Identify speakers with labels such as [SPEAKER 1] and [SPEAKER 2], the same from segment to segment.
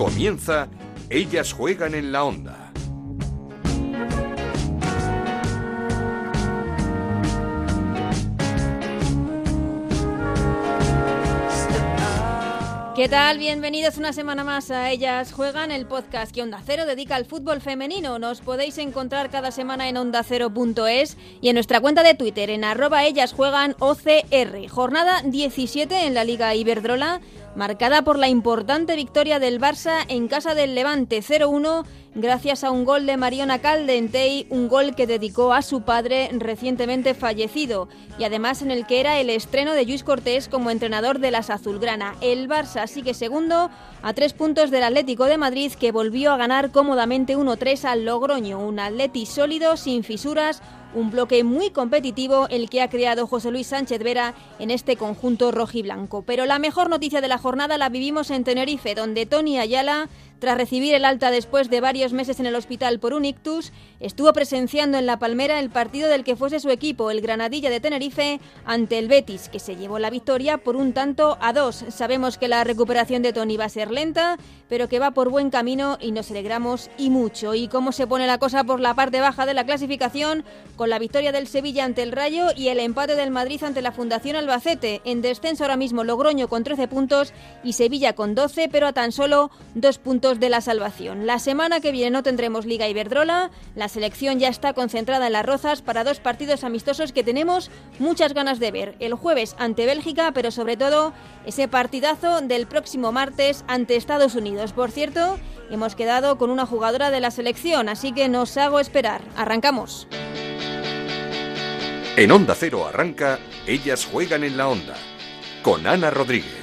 [SPEAKER 1] Comienza Ellas juegan en la onda.
[SPEAKER 2] ¿Qué tal? Bienvenidos una semana más a Ellas Juegan, el podcast que Onda Cero dedica al fútbol femenino. Nos podéis encontrar cada semana en ondacero.es y en nuestra cuenta de Twitter en arroba ellas juegan OCR. Jornada 17 en la Liga Iberdrola marcada por la importante victoria del Barça en casa del Levante 0-1 gracias a un gol de Mariona Caldentey, un gol que dedicó a su padre recientemente fallecido y además en el que era el estreno de Luis Cortés como entrenador de las Azulgrana. El Barça sigue segundo a tres puntos del Atlético de Madrid que volvió a ganar cómodamente 1-3 al Logroño, un Atleti sólido, sin fisuras, un bloque muy competitivo el que ha creado José Luis Sánchez Vera en este conjunto rojiblanco. Pero la mejor noticia de la jornada la vivimos en Tenerife, donde Tony Ayala tras recibir el alta después de varios meses en el hospital por un ictus, estuvo presenciando en La Palmera el partido del que fuese su equipo, el Granadilla de Tenerife, ante el Betis, que se llevó la victoria por un tanto a dos. Sabemos que la recuperación de Tony va a ser lenta, pero que va por buen camino y nos alegramos y mucho. ¿Y cómo se pone la cosa por la parte baja de la clasificación? Con la victoria del Sevilla ante el Rayo y el empate del Madrid ante la Fundación Albacete. En descenso ahora mismo Logroño con 13 puntos y Sevilla con 12, pero a tan solo dos puntos de la salvación. La semana que viene no tendremos Liga Iberdrola, la selección ya está concentrada en las Rozas para dos partidos amistosos que tenemos muchas ganas de ver. El jueves ante Bélgica, pero sobre todo ese partidazo del próximo martes ante Estados Unidos. Por cierto, hemos quedado con una jugadora de la selección, así que nos hago esperar. Arrancamos.
[SPEAKER 1] En Onda Cero arranca, ellas juegan en la onda, con Ana Rodríguez.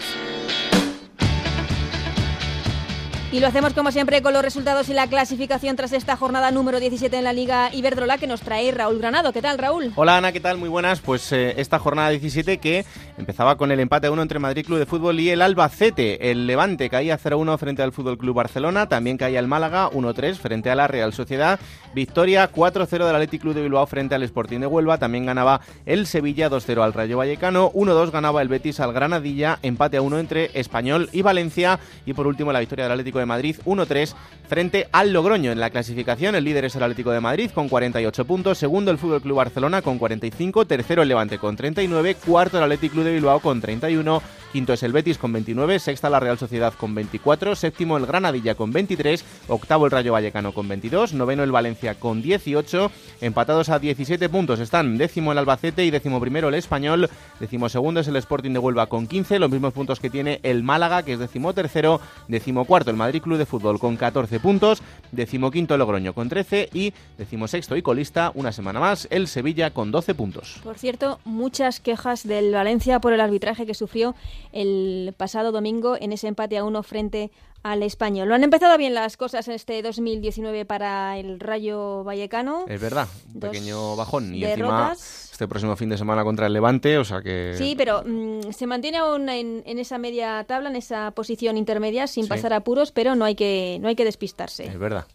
[SPEAKER 2] Y lo hacemos como siempre con los resultados y la clasificación tras esta jornada número 17 en la Liga Iberdrola que nos trae Raúl Granado. ¿Qué tal, Raúl?
[SPEAKER 3] Hola, Ana, ¿qué tal? Muy buenas. Pues eh, esta jornada 17 que empezaba con el empate a 1 entre Madrid Club de Fútbol y el Albacete. El Levante caía 0-1 frente al Fútbol Club Barcelona. También caía el Málaga 1-3 frente a la Real Sociedad. Victoria 4-0 del Athletic Club de Bilbao frente al Sporting de Huelva. También ganaba el Sevilla 2-0 al Rayo Vallecano. 1-2 ganaba el Betis al Granadilla. Empate a 1 entre Español y Valencia. Y por último la victoria del Atlético de Madrid 1-3 frente al Logroño. En la clasificación, el líder es el Atlético de Madrid con 48 puntos, segundo el Fútbol Club Barcelona con 45, tercero el Levante con 39, cuarto el Atlético Club de Bilbao con 31, quinto es el Betis con 29, sexta la Real Sociedad con 24, séptimo el Granadilla con 23, octavo el Rayo Vallecano con 22, noveno el Valencia con 18, empatados a 17 puntos están décimo el Albacete y décimo primero el Español, décimo segundo es el Sporting de Huelva con 15, los mismos puntos que tiene el Málaga que es décimo tercero, décimo cuarto el Club de Fútbol con 14 puntos, decimoquinto Logroño con 13 y decimosexto y colista una semana más el Sevilla con 12 puntos.
[SPEAKER 2] Por cierto, muchas quejas del Valencia por el arbitraje que sufrió el pasado domingo en ese empate a uno frente al español. Lo han empezado bien las cosas en este 2019 para el Rayo Vallecano.
[SPEAKER 3] Es verdad, un pequeño bajón y encima este próximo fin de semana contra el Levante, o sea que...
[SPEAKER 2] Sí, pero mm, se mantiene aún en, esa media tabla, en esa posición intermedia, sin pasar apuros, pero no hay que, no hay que despistarse.
[SPEAKER 3] Es verdad.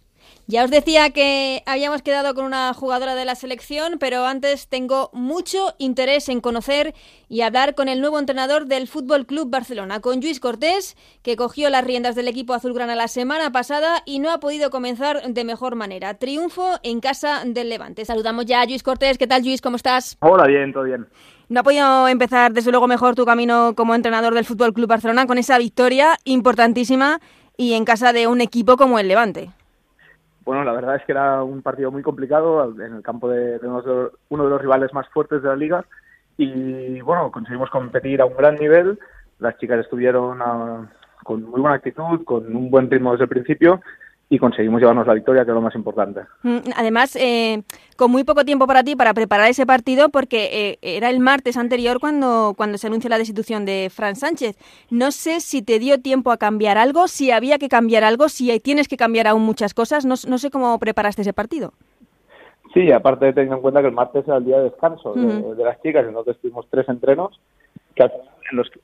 [SPEAKER 2] Ya os decía que habíamos quedado con una jugadora de la selección, pero antes tengo mucho interés en conocer y hablar con el nuevo entrenador del Fútbol Club Barcelona, con Luis Cortés, que cogió las riendas del equipo azulgrana la semana pasada y no ha podido comenzar de mejor manera. Triunfo en casa del Levante. Saludamos ya a Luis Cortés. ¿Qué tal, Luis? ¿Cómo estás?
[SPEAKER 4] Hola, bien, todo bien.
[SPEAKER 2] No ha podido empezar, desde luego, mejor tu camino como entrenador del Fútbol Club Barcelona con esa victoria importantísima y en casa de un equipo como el Levante.
[SPEAKER 4] Bueno, la verdad es que era un partido muy complicado en el campo de, uno de los rivales más fuertes de la liga y bueno, conseguimos competir a un gran nivel. Las chicas estuvieron ah, con muy buena actitud, con un buen ritmo desde el principio y conseguimos llevarnos la victoria, que es lo más importante.
[SPEAKER 2] Mm, además, eh, con muy poco tiempo para ti para preparar ese partido, porque eh, era el martes anterior cuando, cuando se anunció la destitución de Fran Sánchez. No sé si te dio tiempo a cambiar algo, si había que cambiar algo, si tienes que cambiar aún muchas cosas. No, no sé cómo preparaste ese partido.
[SPEAKER 4] Sí, aparte teniendo en cuenta que el martes era el día de descanso de, las chicas, entonces tuvimos tres entrenos, que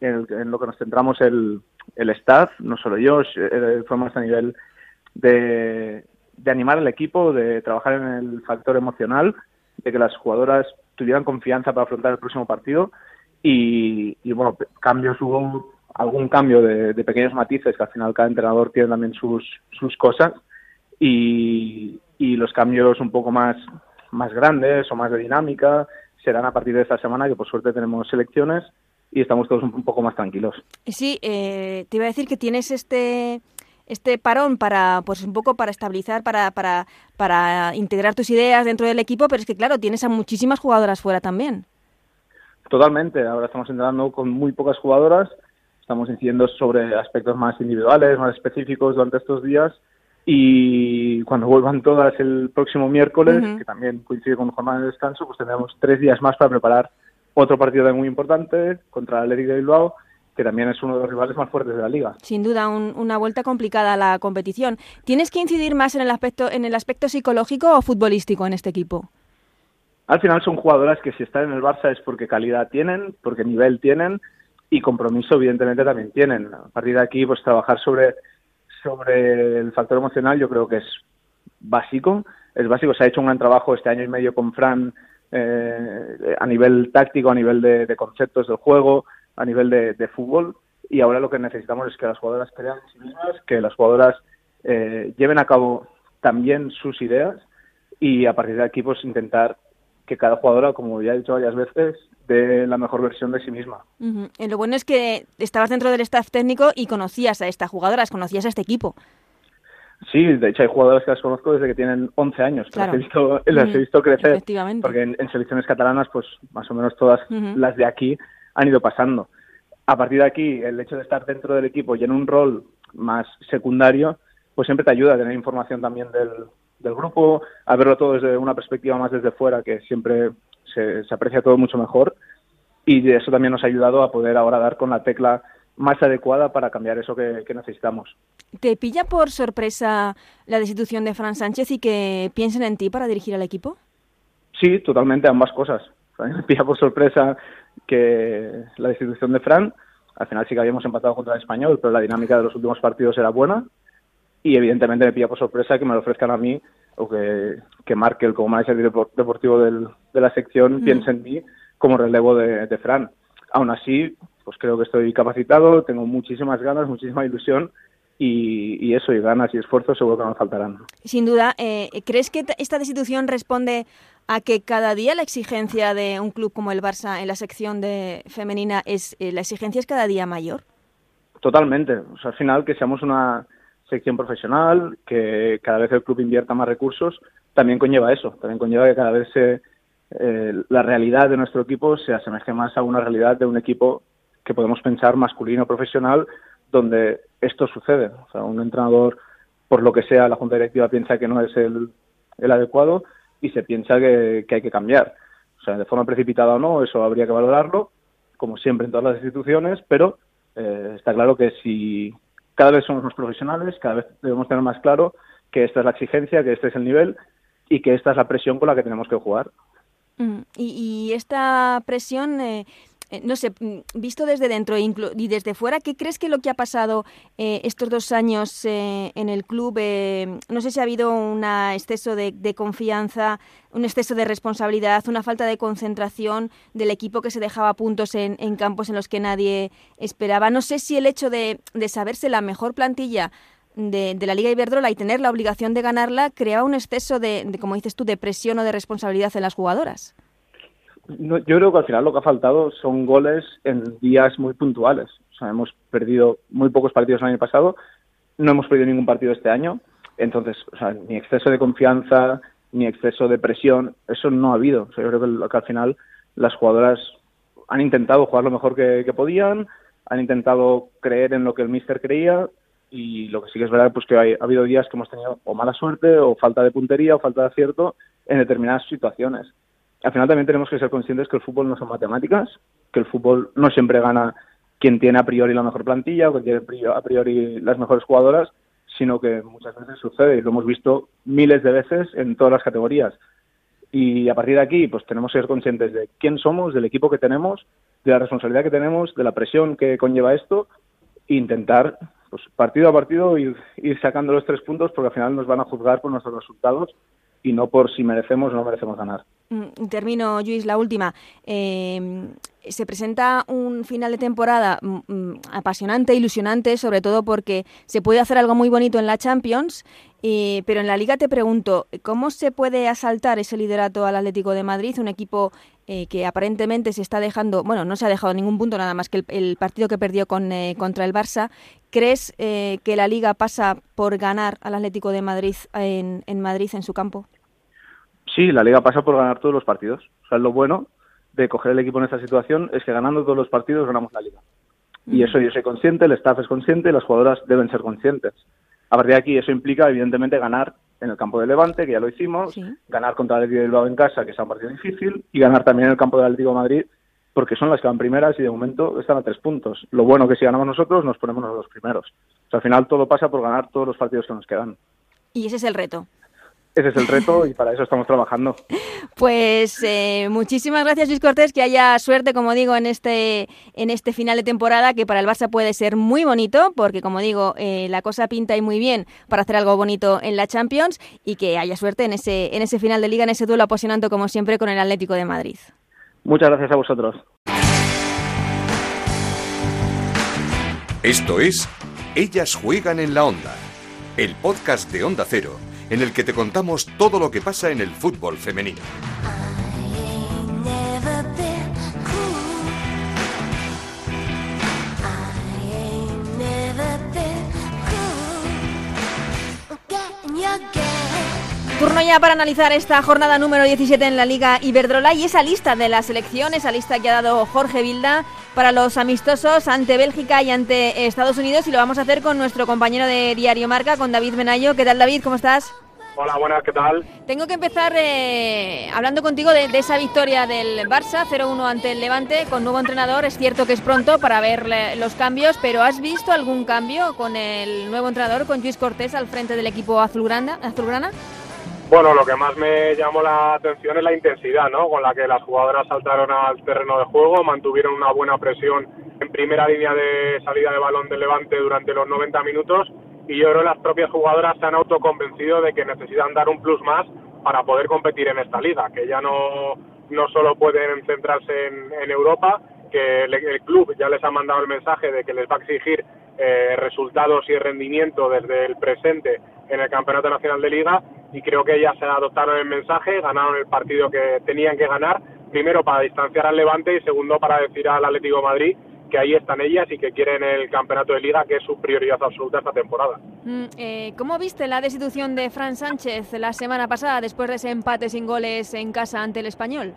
[SPEAKER 4] en, lo que nos centramos el, el staff, no solo yo, eh, fue más a nivel de, animar al equipo, de trabajar en el factor emocional, de que las jugadoras tuvieran confianza para afrontar el próximo partido y, bueno, cambios hubo algún cambio de, pequeños matices, que al final cada entrenador tiene también sus, sus cosas, y, y los cambios un poco más, más grandes o más de dinámica serán a partir de esta semana, que por suerte tenemos selecciones y estamos todos un, poco más tranquilos.
[SPEAKER 2] Sí, eh, te iba a decir que tienes este este parón para pues un poco para estabilizar para, para, para integrar tus ideas dentro del equipo pero es que claro tienes a muchísimas jugadoras fuera también.
[SPEAKER 4] Totalmente. Ahora estamos entrenando con muy pocas jugadoras. Estamos incidiendo sobre aspectos más individuales más específicos durante estos días. Y cuando vuelvan todas el próximo miércoles que también coincide con jornada de descanso pues tendremos tres días más para preparar otro partido muy importante contra el Atlético de Bilbao que también es uno de los rivales más fuertes de la liga.
[SPEAKER 2] Sin duda, una vuelta complicada a la competición. ¿Tienes que incidir más en el aspecto, en el aspecto psicológico o futbolístico en este equipo?
[SPEAKER 4] Al final son jugadoras que si están en el Barça es porque calidad tienen, porque nivel tienen y compromiso evidentemente también tienen. A partir de aquí, pues trabajar sobre, sobre el factor emocional yo creo que es básico. Es básico, se ha hecho un gran trabajo este año y medio con Fran eh, a nivel táctico, a nivel de conceptos del juego, a nivel de, fútbol y ahora lo que necesitamos es que las jugadoras crean en sí mismas, que las jugadoras eh, lleven a cabo también sus ideas y a partir de aquí pues intentar que cada jugadora, como ya he dicho varias veces, dé la mejor versión de sí misma.
[SPEAKER 2] Lo bueno es que estabas dentro del staff técnico y conocías a estas jugadoras, conocías a este equipo.
[SPEAKER 4] Sí, de hecho hay jugadoras que las conozco desde que tienen 11 años, que las, he visto, las he visto crecer, porque en, selecciones catalanas pues más o menos todas las de aquí han ido pasando. A partir de aquí, el hecho de estar dentro del equipo y en un rol más secundario, pues siempre te ayuda a tener información también del, del grupo, a verlo todo desde una perspectiva más desde fuera, que siempre se, aprecia todo mucho mejor. Y eso también nos ha ayudado a poder ahora dar con la tecla más adecuada para cambiar eso que, necesitamos.
[SPEAKER 2] ¿Te pilla por sorpresa la destitución de Fran Sánchez y que piensen en ti para dirigir al equipo?
[SPEAKER 4] Sí, totalmente, ambas cosas. Me pilla por sorpresa que la destitución de Fran, al final sí que habíamos empatado contra el español, pero la dinámica de los últimos partidos era buena y evidentemente me pilla por sorpresa que me lo ofrezcan a mí o que, que Markel como manager deportivo del, de la sección piense en mí como relevo de, de Fran. Aún así, pues creo que estoy capacitado, tengo muchísimas ganas, muchísima ilusión y, eso, y ganas y esfuerzos seguro que nos faltarán.
[SPEAKER 2] Sin duda, eh, ¿crees que esta destitución responde a que cada día la exigencia de un club como el Barça en la sección de femenina es eh, la exigencia es cada día mayor?
[SPEAKER 4] Totalmente. Al final que seamos una sección profesional, que cada vez el club invierta más recursos, también conlleva eso. También conlleva que cada vez se, eh, la realidad de nuestro equipo se asemeje más a una realidad de un equipo que podemos pensar masculino profesional donde esto sucede. O sea, un entrenador, por lo que sea, la junta directiva piensa que no es el, adecuado y se piensa que, hay que cambiar. O sea, de forma precipitada o no, eso habría que valorarlo, como siempre en todas las instituciones, pero eh, está claro que si cada vez somos más profesionales, cada vez debemos tener más claro que esta es la exigencia, que este es el nivel y que esta es la presión con la que tenemos que jugar.
[SPEAKER 2] Mm, y, esta presión eh, eh, no sé, mm, visto desde dentro y desde fuera, ¿qué crees que lo que ha pasado eh, estos dos años eh, en el club? no sé si ha habido un exceso de, confianza, un exceso de responsabilidad, una falta de concentración del equipo que se dejaba puntos en, campos en los que nadie esperaba. No sé si el hecho de, saberse la mejor plantilla de, la Liga Iberdrola y tener la obligación de ganarla creaba un exceso de, como dices tú, de presión o de responsabilidad en las jugadoras
[SPEAKER 4] yo creo que al final lo que ha faltado son goles en días muy puntuales. O sea, hemos perdido muy pocos partidos el año pasado, no hemos perdido ningún partido este año. Entonces, o sea, ni exceso de confianza, ni exceso de presión, eso no ha habido. O sea, yo creo que, al final las jugadoras han intentado jugar lo mejor que, podían, han intentado creer en lo que el míster creía y lo que sí que es verdad pues que ha habido días que hemos tenido o mala suerte o falta de puntería o falta de acierto en determinadas situaciones al final también tenemos que ser conscientes que el fútbol no son matemáticas, que el fútbol no siempre gana quien tiene a priori la mejor plantilla o quien tiene a priori las mejores jugadoras, sino que muchas veces sucede y lo hemos visto miles de veces en todas las categorías. Y a partir de aquí, pues tenemos que ser conscientes de quién somos, del equipo que tenemos, de la responsabilidad que tenemos, de la presión que conlleva esto e intentar, pues partido a partido, ir, ir sacando los tres puntos porque al final nos van a juzgar por nuestros resultados y no por si merecemos o no merecemos ganar.
[SPEAKER 2] Mm, termino, Luis, la última. Eh, se presenta un final de temporada mm, mm, apasionante, ilusionante, sobre todo porque se puede hacer algo muy bonito en la Champions, pero en la Liga te pregunto, ¿cómo se puede asaltar ese liderato al Atlético de Madrid, un equipo eh, que aparentemente se está dejando, bueno, no se ha dejado ningún punto nada más que el, partido que perdió con, eh, contra el Barça? ¿Crees eh, que la Liga pasa por ganar al Atlético de Madrid en, en Madrid, en su campo?
[SPEAKER 4] Sí, la Liga pasa por ganar todos los partidos. O sea, lo bueno de coger el equipo en esta situación es que ganando todos los partidos ganamos la liga. Y eso yo soy consciente, el staff es consciente, las jugadoras deben ser conscientes. A partir de aquí eso implica evidentemente ganar en el campo de Levante, que ya lo hicimos, ganar contra el Atlético de Bilbao en casa, que es un partido difícil, y ganar también en el campo del Atlético de Madrid, porque son las que van primeras y de momento están a tres puntos. Lo bueno que si ganamos nosotros nos ponemos los primeros. O sea, al final todo pasa por ganar todos los partidos que nos quedan.
[SPEAKER 2] Y ese es el reto.
[SPEAKER 4] Ese es el reto y para eso estamos trabajando.
[SPEAKER 2] Pues eh, muchísimas gracias Luis Cortés, que haya suerte, como digo, en este, en este final de temporada, que para el Barça puede ser muy bonito, porque como digo, eh, la cosa pinta y muy bien para hacer algo bonito en la Champions y que haya suerte en ese, en ese final de liga, en ese duelo apasionante como siempre con el Atlético de Madrid.
[SPEAKER 4] Muchas gracias a vosotros.
[SPEAKER 1] Esto es Ellas juegan en la onda, el podcast de Onda Cero en el que te contamos todo lo que pasa en el fútbol femenino.
[SPEAKER 2] Turno ya para analizar esta jornada número 17 en la Liga Iberdrola y esa lista de la selección, esa lista que ha dado Jorge Vilda para los amistosos ante Bélgica y ante Estados Unidos y lo vamos a hacer con nuestro compañero de Diario Marca, con David Benayo. ¿Qué tal David? ¿Cómo estás?
[SPEAKER 5] Hola, buenas, ¿qué tal?
[SPEAKER 2] Tengo que empezar eh, hablando contigo de, esa victoria del Barça 0-1 ante el Levante con nuevo entrenador. Es cierto que es pronto para ver los cambios, pero ¿has visto algún cambio con el nuevo entrenador, con Luis Cortés al frente del equipo azulgrana? azulgrana?
[SPEAKER 5] Bueno, lo que más me llamó la atención es la intensidad, ¿no? Con la que las jugadoras saltaron al terreno de juego, mantuvieron una buena presión en primera línea de salida de balón del Levante durante los 90 minutos y yo creo que las propias jugadoras se han autoconvencido de que necesitan dar un plus más para poder competir en esta liga, que ya no, no solo pueden centrarse en, Europa, que el, club ya les ha mandado el mensaje de que les va a exigir eh, resultados y rendimiento desde el presente en el Campeonato Nacional de Liga y creo que ellas se adoptaron el mensaje, ganaron el partido que tenían que ganar, primero para distanciar al Levante y segundo para decir al Atlético Madrid que ahí están ellas y que quieren el campeonato de liga, que es su prioridad absoluta esta temporada.
[SPEAKER 2] Mm, eh, ¿Cómo viste la destitución de Fran Sánchez la semana pasada después de ese empate sin goles en casa ante el español?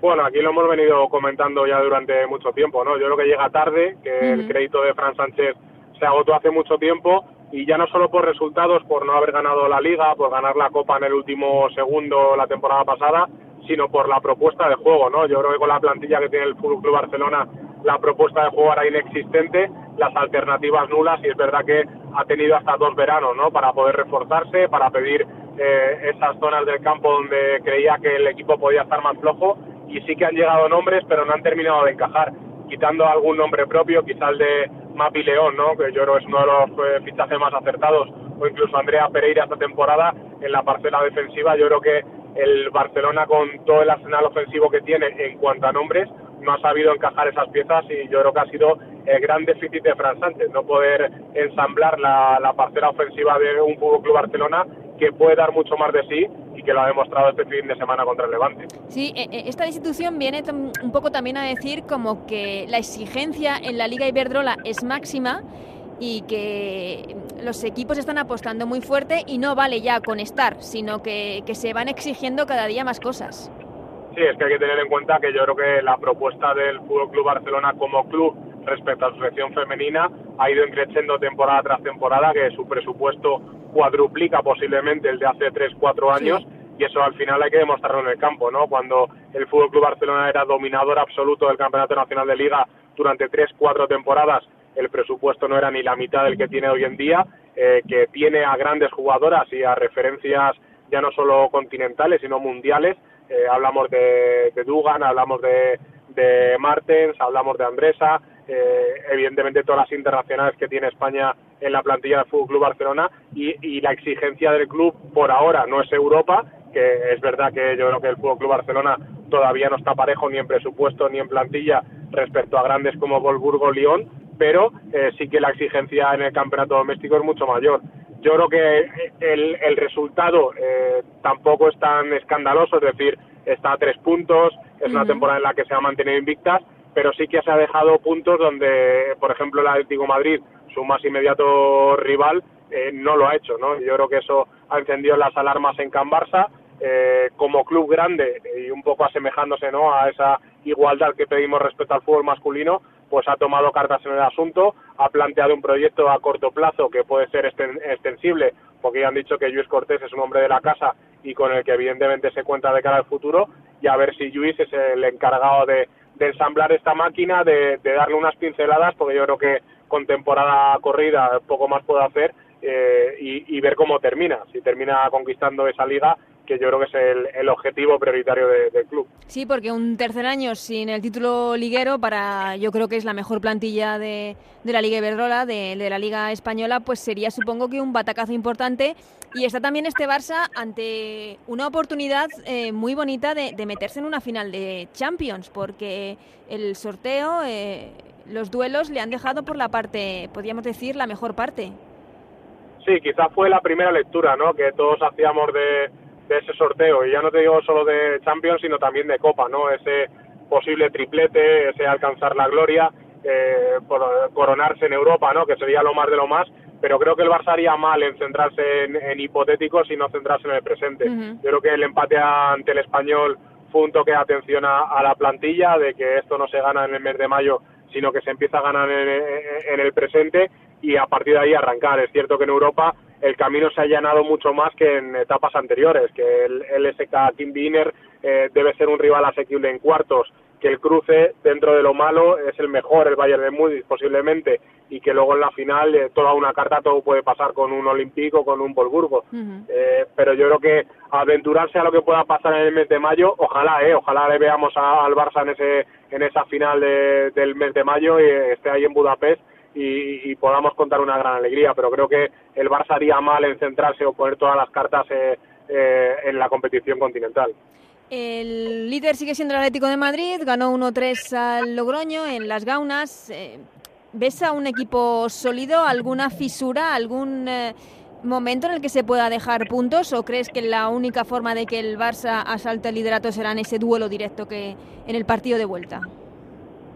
[SPEAKER 5] Bueno, aquí lo hemos venido comentando ya durante mucho tiempo, ¿no? Yo creo que llega tarde, que el crédito de Fran Sánchez se agotó hace mucho tiempo y ya no solo por resultados, por no haber ganado la liga, por ganar la copa en el último segundo la temporada pasada, sino por la propuesta de juego, ¿no? Yo creo que con la plantilla que tiene el Fútbol Club Barcelona, la propuesta de juego era inexistente, las alternativas nulas y es verdad que ha tenido hasta dos veranos, ¿no? Para poder reforzarse, para pedir eh, esas zonas del campo donde creía que el equipo podía estar más flojo y sí que han llegado nombres, pero no han terminado de encajar, quitando algún nombre propio, quizás el de Mapi León, ¿no? que yo creo que es uno de los eh, fichajes más acertados, o incluso Andrea Pereira esta temporada en la parcela defensiva. Yo creo que el Barcelona, con todo el arsenal ofensivo que tiene en cuanto a nombres, no ha sabido encajar esas piezas y yo creo que ha sido el gran déficit de Fran Sánchez, no poder ensamblar la, la parcela ofensiva de un Fútbol Club Barcelona que puede dar mucho más de sí que lo ha demostrado este fin de semana contra el Levante.
[SPEAKER 2] Sí, e, e, esta institución viene un poco también a decir como que la exigencia en la Liga Iberdrola es máxima y que los equipos están apostando muy fuerte y no vale ya con estar, sino que, que se van exigiendo cada día más cosas.
[SPEAKER 5] Sí, es que hay que tener en cuenta que yo creo que la propuesta del Fútbol Club Barcelona como club respecto a su selección femenina ha ido increciendo temporada tras temporada, que su presupuesto cuadruplica posiblemente el de hace 3-4 años. Y eso al final hay que demostrarlo en el campo, ¿no? Cuando el Fútbol Club Barcelona era dominador absoluto del Campeonato Nacional de Liga durante 3-4 temporadas, el presupuesto no era ni la mitad del que tiene hoy en día, eh, que tiene a grandes jugadoras y a referencias ya no solo continentales, sino mundiales, eh, hablamos de, Dugan, hablamos de, Martens, hablamos de Andresa, eh, evidentemente todas las internacionales que tiene España en la plantilla del Fútbol Club Barcelona y, y la exigencia del club por ahora no es Europa, que es verdad que yo creo que el Fútbol Club Barcelona todavía no está parejo ni en presupuesto ni en plantilla respecto a grandes como Volburgo Lyon, pero eh, sí que la exigencia en el campeonato doméstico es mucho mayor. Yo creo que el, el resultado eh, tampoco es tan escandaloso, es decir, está a tres puntos, es una temporada en la que se ha mantenido invictas, pero sí que se ha dejado puntos donde, por ejemplo, el Atlético Madrid, su más inmediato rival, eh, no lo ha hecho, ¿no? Yo creo que eso ha encendido las alarmas en Can Barça, eh, como club grande y un poco asemejándose ¿no? a esa igualdad que pedimos respecto al fútbol masculino, pues ha tomado cartas en el asunto, ha planteado un proyecto a corto plazo que puede ser extensible, porque ya han dicho que Luis Cortés es un hombre de la casa y con el que evidentemente se cuenta de cara al futuro, y a ver si Luis es el encargado de, ensamblar esta máquina, de, darle unas pinceladas, porque yo creo que con temporada corrida poco más puede hacer, eh, y, ver cómo termina. Si termina conquistando esa liga, que yo creo que es el, objetivo prioritario del club.
[SPEAKER 2] Sí, porque un tercer año sin el título liguero para yo creo que es la mejor plantilla de, la Liga Iberdrola, de, la Liga Española, pues sería supongo que un batacazo importante. Y está también este Barça ante una oportunidad eh, muy bonita de, meterse en una final de Champions, porque el sorteo, eh, los duelos le han dejado por la parte, podríamos decir, la mejor parte.
[SPEAKER 5] Sí, quizás fue la primera lectura, ¿no? Que todos hacíamos de de ese sorteo. Y ya no te digo solo de Champions, sino también de Copa, ¿no? Ese posible triplete, ese alcanzar la gloria, eh, coronarse en Europa, ¿no? Que sería lo más de lo más. Pero creo que el Barça haría mal en centrarse en, hipotéticos y no centrarse en el presente. Yo creo que el empate ante el español fue un toque de atención a, la plantilla, de que esto no se gana en el mes de mayo, sino que se empieza a ganar en el presente y a partir de ahí arrancar. Es cierto que en Europa el camino se ha allanado mucho más que en etapas anteriores, que el, LSK Team Wiener eh, debe ser un rival asequible en cuartos, que el cruce dentro de lo malo es el mejor, el Bayern de Múnich posiblemente, y que luego en la final eh, toda una carta todo puede pasar con un Olímpico, con un Volburgo. eh, pero yo creo que aventurarse a lo que pueda pasar en el mes de mayo, ojalá, eh, ojalá le veamos al Barça en ese en esa final del mes de mayo y esté ahí en Budapest y, podamos contar una gran alegría, pero creo que el Barça haría mal en centrarse o poner todas las cartas eh, eh, en la competición continental.
[SPEAKER 2] El líder sigue siendo el Atlético de Madrid, ganó 1-3 al Logroño en las Gaunas. Eh, ¿Ves a un equipo sólido, alguna fisura, algún momento en el que se pueda dejar puntos o crees que la única forma de que el Barça asalte el liderato será en ese duelo directo que en el partido de vuelta?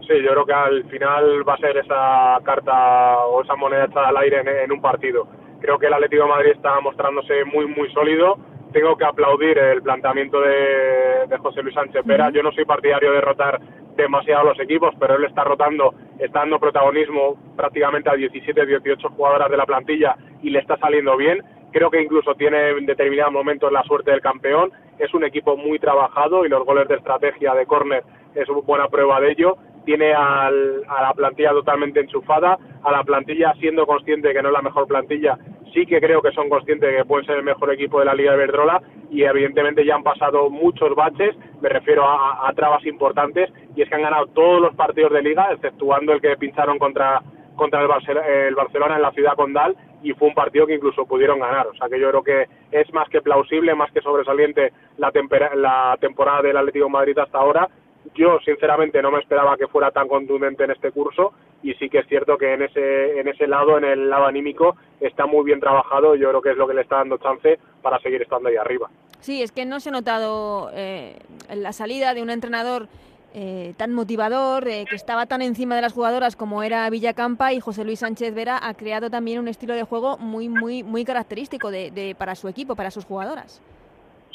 [SPEAKER 5] Sí, yo creo que al final va a ser esa carta o esa moneda echada al aire en, un partido. Creo que el Atlético de Madrid está mostrándose muy, muy sólido. Tengo que aplaudir el planteamiento de, José Luis Sánchez Pera. Yo no soy partidario de rotar demasiado los equipos, pero él está rotando, está dando protagonismo prácticamente a 17, 18 jugadoras de la plantilla y le está saliendo bien. Creo que incluso tiene en determinados momentos la suerte del campeón. Es un equipo muy trabajado y los goles de estrategia de córner es una buena prueba de ello tiene a la plantilla totalmente enchufada, a la plantilla siendo consciente de que no es la mejor plantilla, sí que creo que son conscientes de que pueden ser el mejor equipo de la Liga de Verdrola y evidentemente ya han pasado muchos baches, me refiero a, trabas importantes, y es que han ganado todos los partidos de Liga, exceptuando el que pincharon contra contra el, Barcelona en la ciudad condal y fue un partido que incluso pudieron ganar. O sea que yo creo que es más que plausible, más que sobresaliente la, la temporada del Atlético de Madrid hasta ahora yo sinceramente no me esperaba que fuera tan contundente en este curso y sí que es cierto que en ese en ese lado en el lado anímico está muy bien trabajado yo creo que es lo que le está dando chance para seguir estando ahí arriba
[SPEAKER 2] sí es que no se ha notado eh, la salida de un entrenador eh, tan motivador, eh, que estaba tan encima de las jugadoras como era Villacampa y José Luis Sánchez Vera ha creado también un estilo de juego muy muy muy característico de, de para su equipo, para sus jugadoras.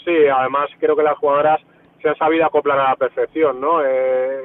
[SPEAKER 5] Sí, además creo que las jugadoras se han sabido acoplar a la perfección, ¿no? Eh,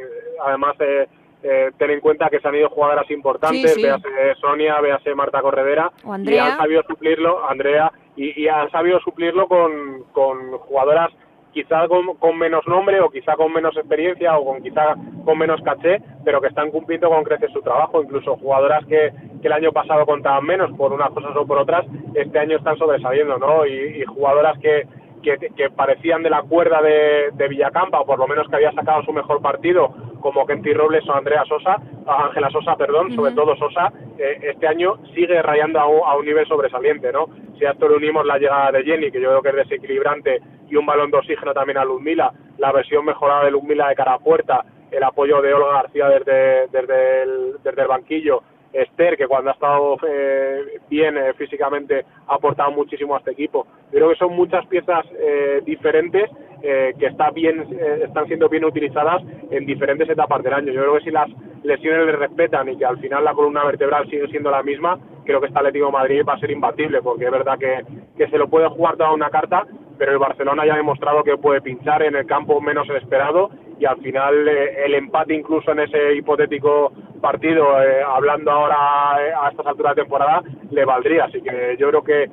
[SPEAKER 5] además, eh, eh, ten en cuenta que se han ido jugadoras importantes, véase Sonia, véase Marta Corredera, y han sabido suplirlo, Andrea, y, han sabido suplirlo con, con jugadoras quizá con, menos nombre o quizá con menos experiencia o con quizá con menos caché, pero que están cumpliendo con creces su trabajo, incluso jugadoras que, que el año pasado contaban menos por unas cosas o por otras, este año están sobresaliendo, ¿no? Y, y jugadoras que, que, parecían de la cuerda de, Villacampa, o por lo menos que había sacado su mejor partido, como Kenty Robles o Andrea Sosa, Ángela Sosa, perdón, sobre todo Sosa, eh, este año sigue rayando a un, nivel sobresaliente, ¿no? Si a esto le unimos la llegada de Jenny, que yo creo que es desequilibrante, y un balón de oxígeno también a Luzmila, la versión mejorada de Luzmila de cara a puerta, el apoyo de Olga García desde, desde, el, desde el banquillo, Esther, que cuando ha estado eh, bien eh, físicamente ha aportado muchísimo a este equipo. creo que son muchas piezas eh, diferentes que está bien, están siendo bien utilizadas en diferentes etapas del año. Yo creo que si las lesiones le respetan y que al final la columna vertebral sigue siendo la misma, creo que este Atlético Madrid va a ser imbatible, porque es verdad que, que se lo puede jugar toda una carta, pero el Barcelona ya ha demostrado que puede pinchar en el campo menos esperado y al final el empate incluso en ese hipotético partido, eh, hablando ahora eh, a estas alturas de temporada, le valdría. Así que yo creo que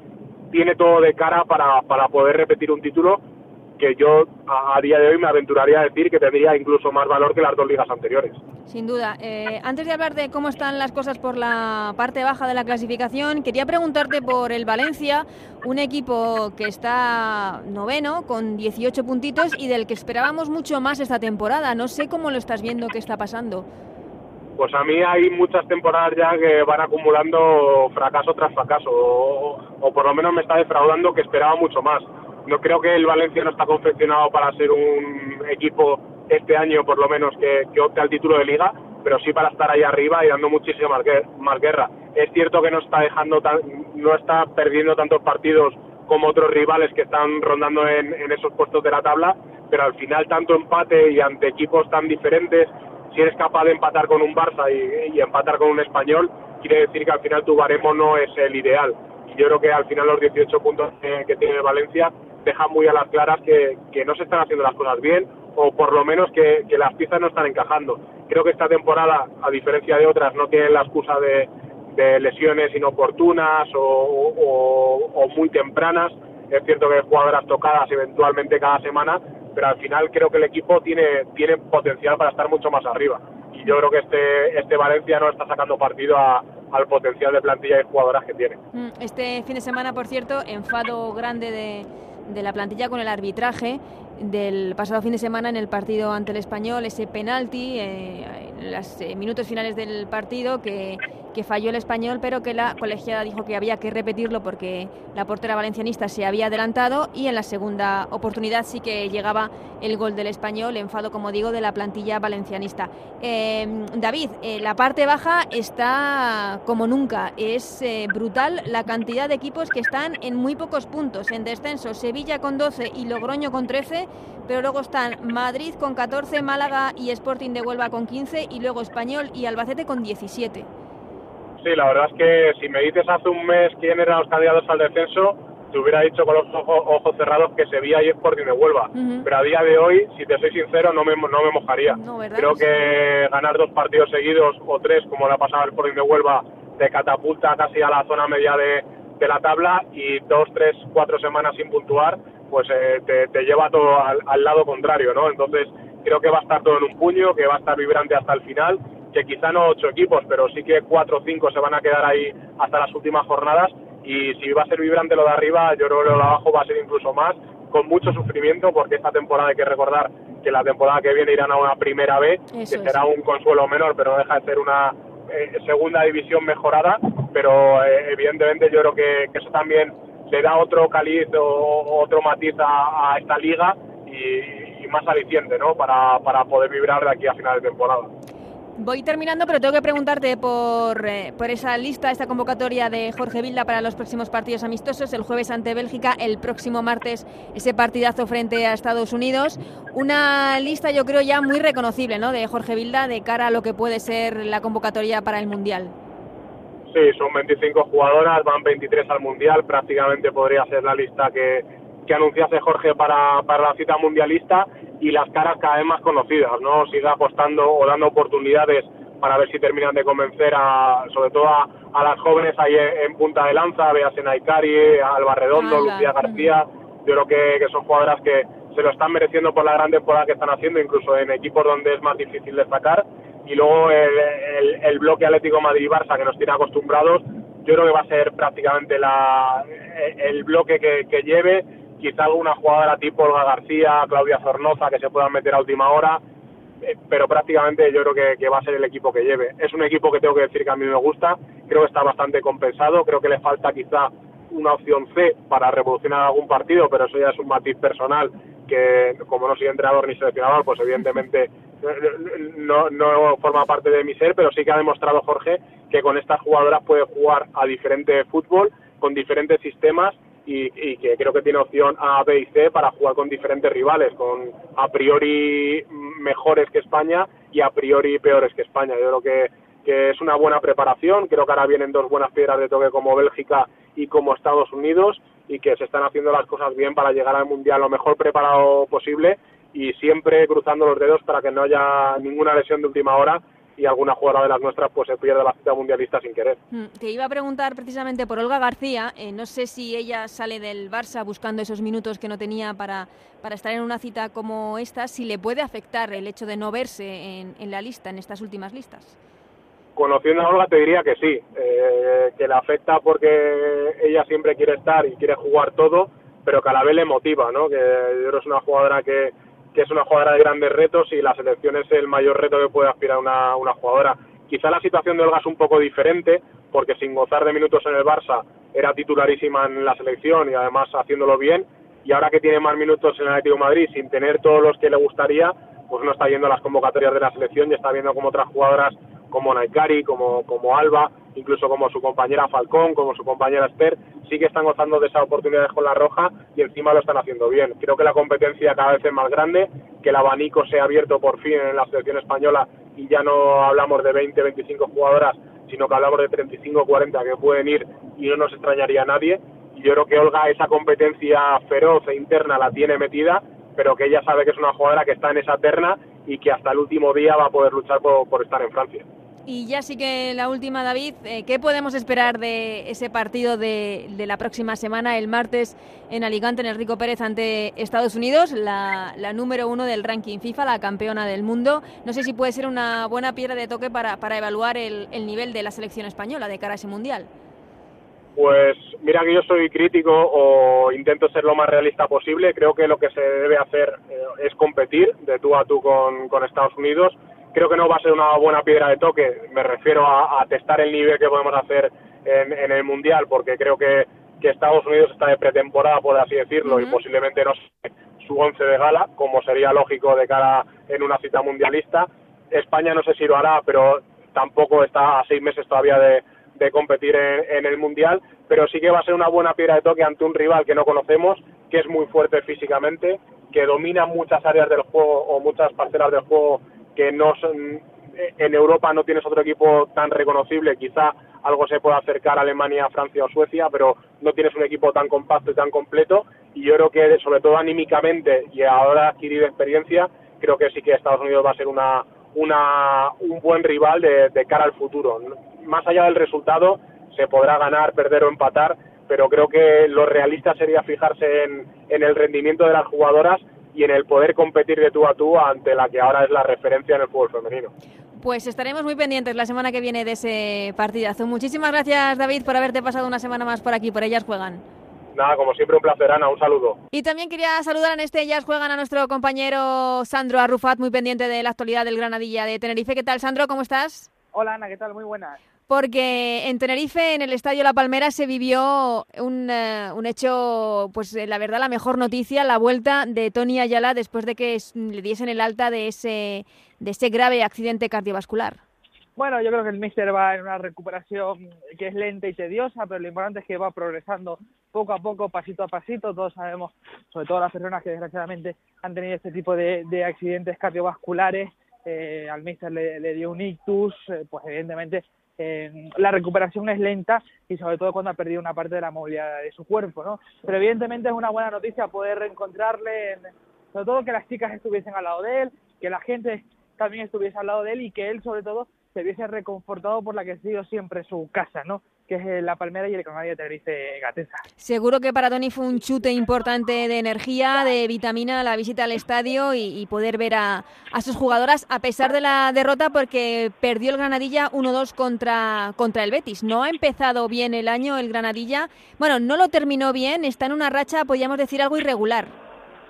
[SPEAKER 5] tiene todo de cara para, para poder repetir un título que yo a, día de hoy me aventuraría a decir que tendría incluso más valor que las dos ligas anteriores.
[SPEAKER 2] Sin duda. Eh, antes de hablar de cómo están las cosas por la parte baja de la clasificación, quería preguntarte por el Valencia, un equipo que está noveno con 18 puntitos y del que esperábamos mucho más esta temporada. No sé cómo lo estás viendo, qué está pasando.
[SPEAKER 5] Pues a mí hay muchas temporadas ya que van acumulando fracaso tras fracaso, o, por lo menos me está defraudando que esperaba mucho más. No creo que el Valencia no está confeccionado para ser un equipo este año, por lo menos, que, opte al título de liga, pero sí para estar ahí arriba y dando muchísima más guerra. Es cierto que no está dejando no está perdiendo tantos partidos como otros rivales que están rondando en, en esos puestos de la tabla, pero al final tanto empate y ante equipos tan diferentes si eres capaz de empatar con un Barça y, empatar con un español, quiere decir que al final tu baremo no es el ideal. Y yo creo que al final los 18 puntos que, tiene Valencia dejan muy a las claras que, no se están haciendo las cosas bien o por lo menos que, las piezas no están encajando. Creo que esta temporada, a diferencia de otras, no tienen la excusa de, lesiones inoportunas o, o muy tempranas. Es cierto que hay jugadoras tocadas eventualmente cada semana, pero al final creo que el equipo tiene, tiene potencial para estar mucho más arriba. Y yo creo que este, este Valencia no está sacando partido al potencial de plantilla y jugadoras que tiene.
[SPEAKER 2] Mm, este fin de semana, por cierto, enfado grande de, de la plantilla con el arbitraje del pasado fin de semana en el partido ante el español, ese penalti eh, en los eh, minutos finales del partido que, que, falló el español, pero que la colegiada dijo que había que repetirlo porque la portera valencianista se había adelantado y en la segunda oportunidad sí que llegaba el gol del español, enfado, como digo, de la plantilla valencianista. Eh, David, la parte baja está como nunca, es brutal la cantidad de equipos que están en muy pocos puntos en descenso, Sevilla con 12 y Logroño con 13 pero luego están Madrid con 14, Málaga y Sporting de Huelva con 15 y luego Español y Albacete con 17.
[SPEAKER 5] Sí, la verdad es que si me dices hace un mes quién eran los candidatos al descenso, te hubiera dicho con los ojos, cerrados que Sevilla y Sporting de Huelva. Pero a día de hoy, si te soy sincero, no me, no me mojaría. Creo que ganar dos partidos seguidos o tres, como le ha pasado al Sporting de Huelva, te catapulta casi a la zona media de, de la tabla y dos, tres, cuatro semanas sin puntuar pues eh, te, lleva todo al, lado contrario, ¿no? Entonces creo que va a estar todo en un puño, que va a estar vibrante hasta el final, que quizá no ocho equipos, pero sí que cuatro o cinco se van a quedar ahí hasta las últimas jornadas y si va a ser vibrante lo de arriba, yo creo que lo de abajo va a ser incluso más, con mucho sufrimiento, porque esta temporada hay que recordar que la temporada que viene irán a una primera B, que será un consuelo menor, pero no deja de ser una eh, segunda división mejorada, pero eh, evidentemente yo creo que eso también le da otro caliz o otro matiz a, esta liga y, más aliciente ¿no? Para, para, poder vibrar de aquí a final de temporada.
[SPEAKER 2] Voy terminando, pero tengo que preguntarte por, eh, por esa lista, esta convocatoria de Jorge Vilda para los próximos partidos amistosos, el jueves ante Bélgica, el próximo martes ese partidazo frente a Estados Unidos. Una lista yo creo ya muy reconocible ¿no? de Jorge Vilda de cara a lo que puede ser la convocatoria para el Mundial.
[SPEAKER 5] Sí, son 25 jugadoras, van 23 al Mundial, prácticamente podría ser la lista que, que anunciase Jorge para, para la cita mundialista y las caras cada vez más conocidas, ¿no? Sigue apostando o dando oportunidades para ver si terminan de convencer a, sobre todo a, las jóvenes ahí en, punta de lanza, veas en Aikari, Alba Redondo, Lucía García, yo creo que, que son jugadoras que se lo están mereciendo por la gran temporada que están haciendo, incluso en equipos donde es más difícil destacar. Y luego el, bloque Atlético Madrid-Barça que nos tiene acostumbrados, yo creo que va a ser prácticamente la, el bloque que, lleve quizá alguna jugadora tipo Olga García, Claudia Zornoza, que se puedan meter a última hora, eh, pero prácticamente yo creo que, va a ser el equipo que lleve. Es un equipo que tengo que decir que a mí me gusta, creo que está bastante compensado, creo que le falta quizá una opción C para revolucionar algún partido, pero eso ya es un matiz personal que como no soy entrenador ni seleccionador, pues evidentemente no, no forma parte de mi ser, pero sí que ha demostrado Jorge que con estas jugadoras puede jugar a diferente fútbol, con diferentes sistemas y, que creo que tiene opción A, B y C para jugar con diferentes rivales, con a priori mejores que España y a priori peores que España. Yo creo que, que es una buena preparación, creo que ahora vienen dos buenas piedras de toque como Bélgica y como Estados Unidos y que se están haciendo las cosas bien para llegar al Mundial lo mejor preparado posible y siempre cruzando los dedos para que no haya ninguna lesión de última hora y alguna jugadora de las nuestras pues se pierde la cita mundialista sin querer.
[SPEAKER 2] Mm, te iba a preguntar precisamente por Olga García, eh, no sé si ella sale del Barça buscando esos minutos que no tenía para, para estar en una cita como esta, si le puede afectar el hecho de no verse en, en la lista, en estas últimas listas.
[SPEAKER 5] Conociendo a Olga te diría que sí, eh, que le afecta porque ella siempre quiere estar y quiere jugar todo, pero que a la vez le motiva, ¿no? Que yo creo que es una jugadora que, que es una jugadora de grandes retos y la selección es el mayor reto que puede aspirar una, una jugadora. Quizá la situación de Olga es un poco diferente, porque sin gozar de minutos en el Barça era titularísima en la selección y además haciéndolo bien, y ahora que tiene más minutos en el Atlético Madrid sin tener todos los que le gustaría, pues no está yendo a las convocatorias de la selección y está viendo como otras jugadoras como Naikari, como, como Alba, incluso como su compañera Falcón, como su compañera Esther, sí que están gozando de esa oportunidad con la roja y encima lo están haciendo bien. Creo que la competencia cada vez es más grande, que el abanico se ha abierto por fin en la selección española y ya no hablamos de 20, 25 jugadoras, sino que hablamos de 35, 40 que pueden ir y no nos extrañaría a nadie. Y yo creo que Olga esa competencia feroz e interna la tiene metida, pero que ella sabe que es una jugadora que está en esa terna y que hasta el último día va a poder luchar por estar en Francia.
[SPEAKER 2] Y ya sí que la última, David, eh, ¿qué podemos esperar de ese partido de, la próxima semana, el martes, en Alicante, en el Rico Pérez ante Estados Unidos, la, número uno del ranking FIFA, la campeona del mundo? No sé si puede ser una buena piedra de toque para, evaluar el, nivel de la selección española de cara a ese mundial.
[SPEAKER 5] Pues mira que yo soy crítico o intento ser lo más realista posible. Creo que lo que se debe hacer eh, es competir de tú a tú con Estados Unidos creo que no va a ser una buena piedra de toque. Me refiero a, testar el nivel que podemos hacer en, el Mundial, porque creo que, Estados Unidos está de pretemporada, por así decirlo, y posiblemente no sea su once de gala, como sería lógico de cara en una cita mundialista. España no sé si lo hará, pero tampoco está a seis meses todavía de, competir en, el Mundial, pero sí que va a ser una buena piedra de toque ante un rival que no conocemos, que es muy fuerte físicamente, que domina muchas áreas del juego o muchas parcelas del juego que no son, en Europa no tienes otro equipo tan reconocible, quizá algo se pueda acercar a Alemania, Francia o Suecia, pero no tienes un equipo tan compacto y tan completo y yo creo que sobre todo anímicamente y ahora adquirido experiencia, creo que sí que Estados Unidos va a ser una, una, un buen rival de, cara al futuro. Más allá del resultado, se podrá ganar, perder o empatar, pero creo que lo realista sería fijarse en el rendimiento de las jugadoras y en el poder competir de tú a tú ante la que ahora es la referencia en el fútbol femenino.
[SPEAKER 2] Pues estaremos muy pendientes la semana que viene de ese partidazo. Muchísimas gracias, David, por haberte pasado una semana más por aquí, por Ellas Juegan.
[SPEAKER 5] Nada, como siempre, un placer, Ana. Un saludo.
[SPEAKER 2] Y también quería saludar en este Ellas Juegan a nuestro compañero Sandro Arrufat, muy pendiente de la actualidad del Granadilla de Tenerife. ¿Qué tal, Sandro? ¿Cómo estás?
[SPEAKER 6] Hola, Ana, ¿qué tal? Muy buenas
[SPEAKER 2] porque en Tenerife, en el Estadio La Palmera, se vivió un, eh, un, hecho, pues eh, la verdad, la mejor noticia, la vuelta de Tony Ayala después de que le diesen el alta de ese, de ese grave accidente cardiovascular.
[SPEAKER 6] Bueno, yo creo que el míster va en una recuperación que es lenta y tediosa, pero lo importante es que va progresando poco a poco, pasito a pasito. Todos sabemos, sobre todo las personas que desgraciadamente han tenido este tipo de, de accidentes cardiovasculares, eh, al míster le, le, dio un ictus, pues evidentemente la recuperación es lenta y sobre todo cuando ha perdido una parte de la movilidad de su cuerpo, ¿no? Pero evidentemente es una buena noticia poder reencontrarle, sobre todo que las chicas estuviesen al lado de él, que la gente también estuviese al lado de él y que él sobre todo se viese reconfortado por la que ha sido siempre su casa, ¿no? Que es la Palmera y el Granadilla Tenerife Gatesa.
[SPEAKER 2] Seguro que para Tony fue un chute importante de energía, de vitamina, la visita al estadio y, poder ver a, sus jugadoras a pesar de la derrota porque perdió el Granadilla 1-2 contra, contra el Betis. No ha empezado bien el año el Granadilla. Bueno, no lo terminó bien, está en una racha, podríamos decir, algo irregular.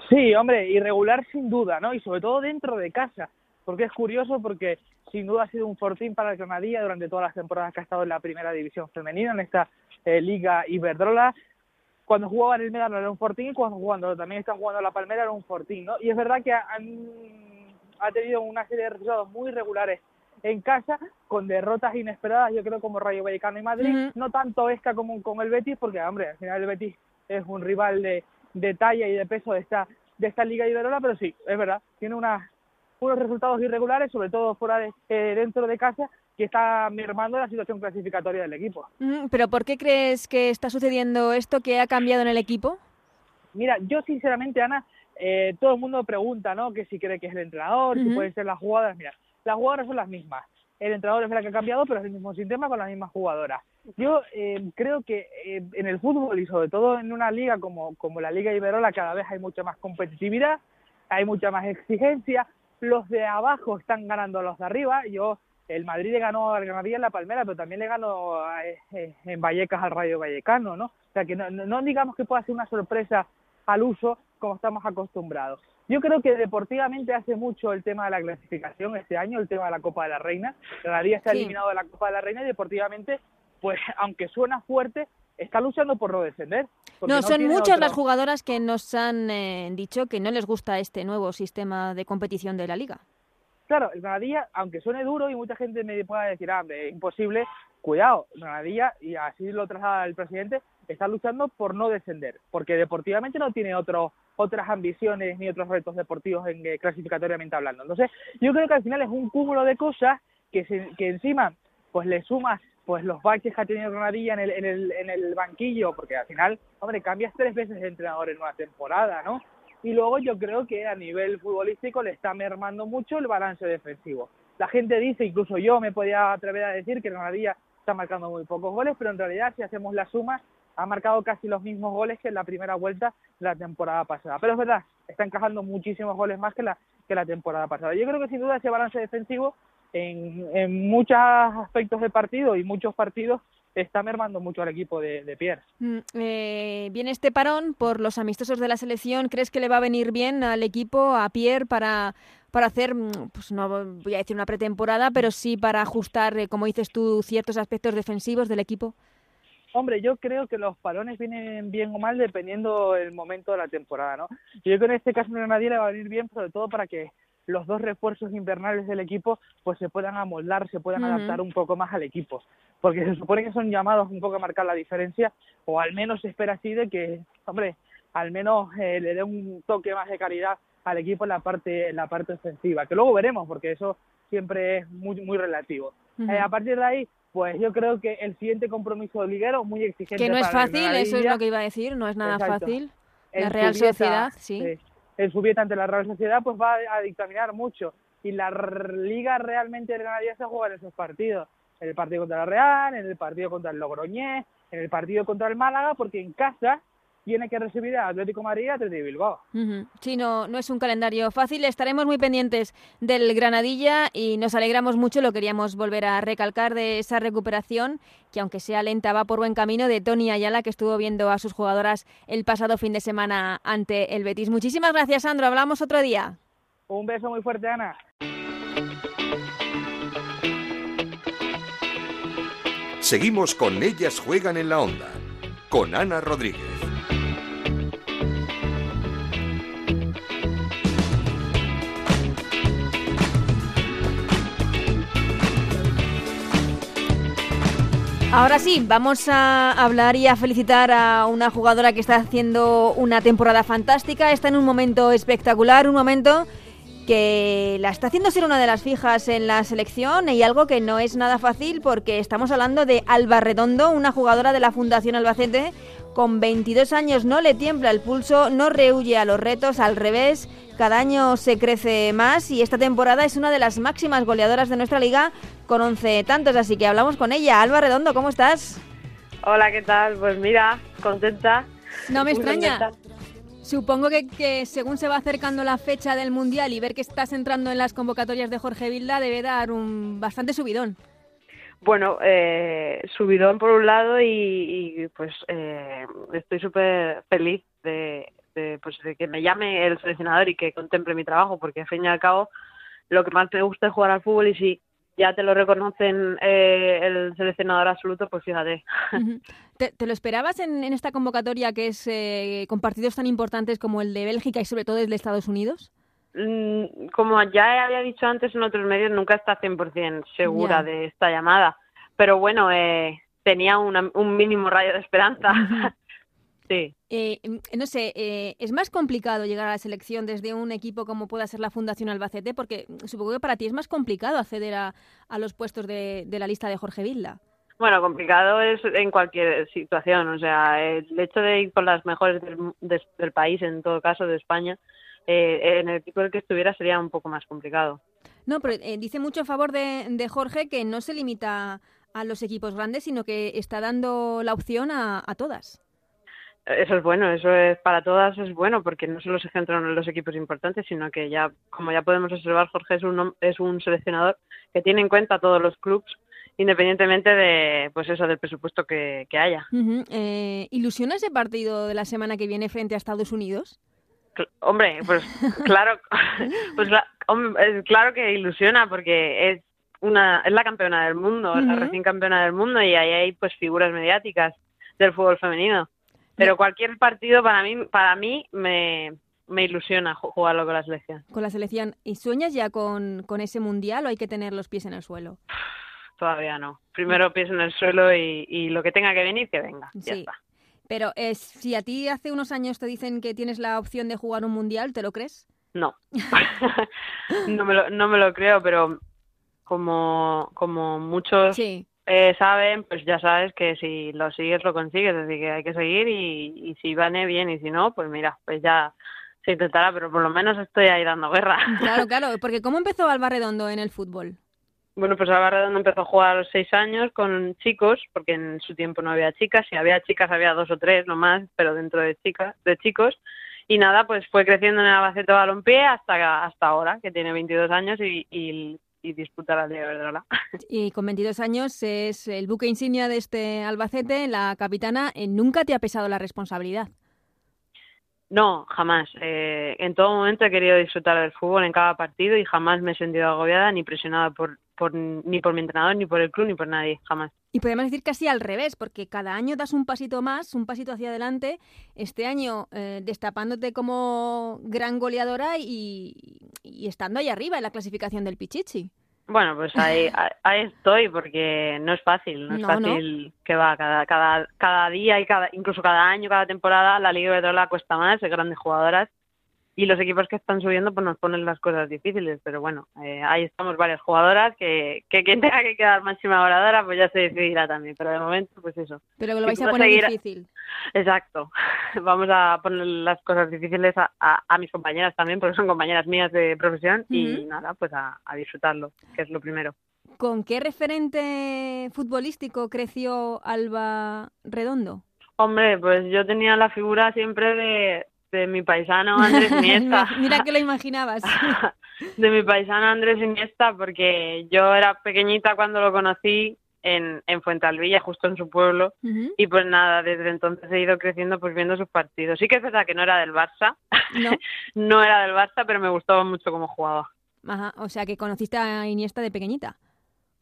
[SPEAKER 6] Sí, hombre, irregular sin duda, ¿no? Y sobre todo dentro de casa, porque es curioso porque sin duda ha sido un fortín para el Granadilla durante todas las temporadas que ha estado en la primera división femenina, en esta eh, Liga Iberdrola. Cuando jugaba en el Medano era un fortín y cuando jugando, también está jugando la Palmera era un fortín, ¿no? Y es verdad que han, ha tenido una serie de resultados muy regulares en casa, con derrotas inesperadas, yo creo, como Rayo Vallecano y Madrid, no tanto esta como con el Betis, porque, hombre, al final el Betis es un rival de, de talla y de peso de esta de esta Liga Iberdrola, pero sí, es verdad, tiene una unos resultados irregulares, sobre todo fuera de eh, dentro de casa, que está mermando la situación clasificatoria del equipo.
[SPEAKER 2] Pero ¿por qué crees que está sucediendo esto? ¿Qué ha cambiado en el equipo?
[SPEAKER 6] Mira, yo sinceramente, Ana, eh, todo el mundo pregunta, ¿no? Que si cree que es el entrenador, si pueden ser las jugadoras. Mira, las jugadoras son las mismas. El entrenador es el que ha cambiado, pero es el mismo sistema con las mismas jugadoras. Yo eh, creo que en el fútbol y sobre todo en una liga como, como la Liga Iberola cada vez hay mucha más competitividad, hay mucha más exigencia, los de abajo están ganando a los de arriba. Yo, el Madrid le ganó al Granadilla en la Palmera, pero también le ganó eh, en Vallecas al Rayo Vallecano, ¿no? O sea, que no, no digamos que pueda ser una sorpresa al uso como estamos acostumbrados. Yo creo que deportivamente hace mucho el tema de la clasificación este año, el tema de la Copa de la Reina. Granadilla se ha eliminado de la Copa de la Reina y deportivamente, pues aunque suena fuerte, está luchando por no descender.
[SPEAKER 2] No, son muchas las jugadoras que nos han eh, dicho que no les gusta este nuevo sistema de competición de la liga.
[SPEAKER 6] Claro, el Granadilla, aunque suene duro y mucha gente me pueda decir, ah, imposible, cuidado, Granadilla, y así lo traslada el presidente, está luchando por no descender, porque deportivamente no tiene otro, otras ambiciones ni otros retos deportivos en, eh, clasificatoriamente hablando. Entonces, yo creo que al final es un cúmulo de cosas que, que encima pues le sumas pues los baches que ha tenido Granadilla en el, en el, en el banquillo, porque al final, hombre, cambias tres veces de entrenador en una temporada, ¿no? Y luego yo creo que a nivel futbolístico le está mermando mucho el balance defensivo. La gente dice, incluso yo me podía atrever a decir que Granadilla está marcando muy pocos goles, pero en realidad si hacemos la suma, ha marcado casi los mismos goles que en la primera vuelta de la temporada pasada. Pero es verdad, está encajando muchísimos goles más que la, que la temporada pasada. Yo creo que sin duda ese balance defensivo en, muchos aspectos de partido y muchos partidos está mermando mucho al equipo de, Pierre.
[SPEAKER 2] Mm, eh, viene este parón por los amistosos de la selección. ¿Crees que le va a venir bien al equipo, a Pierre, para, para hacer, mm, pues no voy a decir una pretemporada, pero sí para ajustar, eh, como dices tú, ciertos aspectos defensivos del equipo?
[SPEAKER 6] Hombre, yo creo que los parones vienen bien o mal dependiendo del momento de la temporada, ¿no? Yo creo que en este caso a nadie le va a venir bien, sobre todo para que los dos refuerzos invernales del equipo pues se puedan amoldar, se puedan adaptar un poco más al equipo, porque se supone que son llamados un poco a marcar la diferencia, o al menos se espera así de que, hombre, al menos eh, le dé un toque más de calidad al equipo en la parte en la parte ofensiva, que luego veremos, porque eso siempre es muy muy relativo. Eh, a partir de ahí, pues yo creo que el siguiente compromiso liguero muy exigente.
[SPEAKER 2] Que no es fácil, eso es lo que iba a decir, no es nada fácil. La Real Sociedad, sí
[SPEAKER 6] el Subieta ante la Real Sociedad pues va a dictaminar mucho. Y la liga realmente de Granadilla se juega en esos partidos. En el partido contra la Real, en el partido contra el Logroñés, en el partido contra el Málaga, porque en casa tiene que recibir a Atlético Madrid y Atlético Bilbao.
[SPEAKER 2] Sí, no, no es un calendario fácil. Estaremos muy pendientes del Granadilla y nos alegramos mucho, lo queríamos volver a recalcar, de esa recuperación que aunque sea lenta va por buen camino de Tony Ayala que estuvo viendo a sus jugadoras el pasado fin de semana ante el Betis. Muchísimas gracias, Sandro. Hablamos otro día.
[SPEAKER 6] Un beso muy fuerte, Ana.
[SPEAKER 1] Seguimos con Ellas Juegan en la Onda, con Ana Rodríguez.
[SPEAKER 2] Ahora sí, vamos a hablar y a felicitar a una jugadora que está haciendo una temporada fantástica, está en un momento espectacular, un momento que la está haciendo ser una de las fijas en la selección y algo que no es nada fácil porque estamos hablando de Alba Redondo, una jugadora de la Fundación Albacete con 22 años no le tiembla el pulso, no rehuye a los retos, al revés, cada año se crece más y esta temporada es una de las máximas goleadoras de nuestra liga con 11 tantos, así que hablamos con ella. Alba Redondo, ¿cómo estás?
[SPEAKER 7] Hola, ¿qué tal? Pues mira, contenta.
[SPEAKER 2] No me extraña.
[SPEAKER 7] contenta.
[SPEAKER 2] Supongo que, que según se va acercando la fecha del Mundial y ver que estás entrando en las convocatorias de Jorge Vilda debe dar un bastante subidón.
[SPEAKER 7] Bueno, eh, subidón por un lado y, pues eh, estoy súper feliz pues, de que me llame el seleccionador y que contemple mi trabajo, porque al fin y al cabo lo que más me gusta es jugar al fútbol y si ya te lo reconocen eh, el seleccionador absoluto, pues fíjate.
[SPEAKER 2] Ujú. ¿Te, te lo esperabas en, en esta convocatoria que es eh, con partidos tan importantes como el de Bélgica y sobre todo el de Estados Unidos?
[SPEAKER 7] Mm, Como ya había dicho antes en otros medios, nunca está 100% segura de esta llamada. Pero bueno, eh, tenía una- un mínimo rayo de esperanza. sí.
[SPEAKER 2] Eh, no sé, eh, ¿es más complicado llegar a la selección desde un equipo como pueda ser la Fundación Albacete? Porque supongo que para ti es más complicado acceder a, a los puestos de, de la lista de Jorge Vilda.
[SPEAKER 7] Bueno, complicado es en cualquier situación. O sea, el hecho de ir con las mejores del, des- del país, en todo caso de España, eh, en el equipo en el que estuviera sería un poco más complicado.
[SPEAKER 2] No, pero eh, dice mucho a favor de, de Jorge que no se limita a los equipos grandes, sino que está dando la opción a, a todas.
[SPEAKER 7] Eso es bueno, eso es para todas es bueno porque no solo se centran en los equipos importantes, sino que ya, como ya podemos observar, Jorge es un, es un seleccionador que tiene en cuenta a todos los clubes, independientemente de, pues eso, del presupuesto que, que haya.
[SPEAKER 2] Ujú. Eh, ¿Ilusiona ese partido de la semana que viene frente a Estados Unidos?
[SPEAKER 7] Hombre, pues claro, pues claro que ilusiona porque es una, es la campeona del mundo, es la recién campeona del mundo y ahí hay pues figuras mediáticas del fútbol femenino. Pero cualquier partido para mí, para mí me, me ilusiona ju- jugarlo con la selección.
[SPEAKER 2] Con la selección. ¿Y sueñas ya con, con ese mundial o hay que tener los pies en el suelo?
[SPEAKER 7] Todavía no. Primero pies en el suelo y, y lo que tenga que venir, que venga. Ya
[SPEAKER 2] Sí.
[SPEAKER 7] está.
[SPEAKER 2] Pero eh, si a ti hace unos años te dicen que tienes la opción de jugar un mundial, ¿te lo crees?
[SPEAKER 7] No. no, me lo, no me lo creo, pero como, como muchos
[SPEAKER 2] Sí.
[SPEAKER 7] eh, saben, pues ya sabes que si lo sigues lo consigues, así que hay que seguir y, y si vane bien y si no, pues mira, pues ya se intentará, pero por lo menos estoy ahí dando guerra.
[SPEAKER 2] Claro, claro. Porque ¿cómo empezó Alba Redondo en el fútbol?
[SPEAKER 7] Bueno, pues Alba empezó a jugar a los seis años con chicos, porque en su tiempo no había chicas, si había chicas había dos o tres no más, pero dentro de chicas, de chicos. Y nada, pues fue creciendo en el Albacete Balompié hasta, hasta ahora, que tiene 22 años y, y, y disputa la Liga Iberdrola.
[SPEAKER 2] Y con 22 años es el buque insignia de este Albacete, la capitana. eh, ¿Nunca te ha pesado la responsabilidad?
[SPEAKER 7] No, jamás. Eh, en todo momento he querido disfrutar del fútbol en cada partido y jamás me he sentido agobiada ni presionada por, por, ni por mi entrenador, ni por el club, ni por nadie, jamás.
[SPEAKER 2] Y podemos decir casi al revés, porque cada año das un pasito más, un pasito hacia adelante. Este año eh, destapándote como gran goleadora y, y estando ahí arriba en la clasificación del Pichichi.
[SPEAKER 7] Bueno, pues ahí, ahí- estoy porque no es fácil, no es
[SPEAKER 2] No,
[SPEAKER 7] fácil que va cada, cada, cada día y cada, incluso cada año, cada temporada, la Liga Iberdrola cuesta más, hay grandes jugadoras y los equipos que están subiendo pues nos ponen las cosas difíciles, pero bueno, eh, ahí estamos varias jugadoras que, que quien tenga que quedar máxima goleadora pues ya se decidirá también, pero de momento pues eso.
[SPEAKER 2] Pero que lo vais a poner
[SPEAKER 7] seguir-
[SPEAKER 2] difícil.
[SPEAKER 7] Exacto. Vamos a poner las cosas difíciles a, a, a mis compañeras también, porque son compañeras mías de profesión y nada, pues a, a disfrutarlo, que es lo primero.
[SPEAKER 2] ¿Con qué referente futbolístico creció Alba Redondo?
[SPEAKER 7] Hombre, pues yo tenía la figura siempre de, de mi paisano Andrés Iniesta.
[SPEAKER 2] Mira que lo imaginabas.
[SPEAKER 7] de mi paisano Andrés Iniesta, porque yo era pequeñita cuando lo conocí en, en Fuentalvilla, justo en su pueblo, y pues nada, desde entonces he ido creciendo pues viendo sus partidos. Sí que es verdad que no era del Barça,
[SPEAKER 2] No.
[SPEAKER 7] no era del Barça, pero me gustaba mucho cómo jugaba.
[SPEAKER 2] Ajá, o sea que conociste a Iniesta de pequeñita.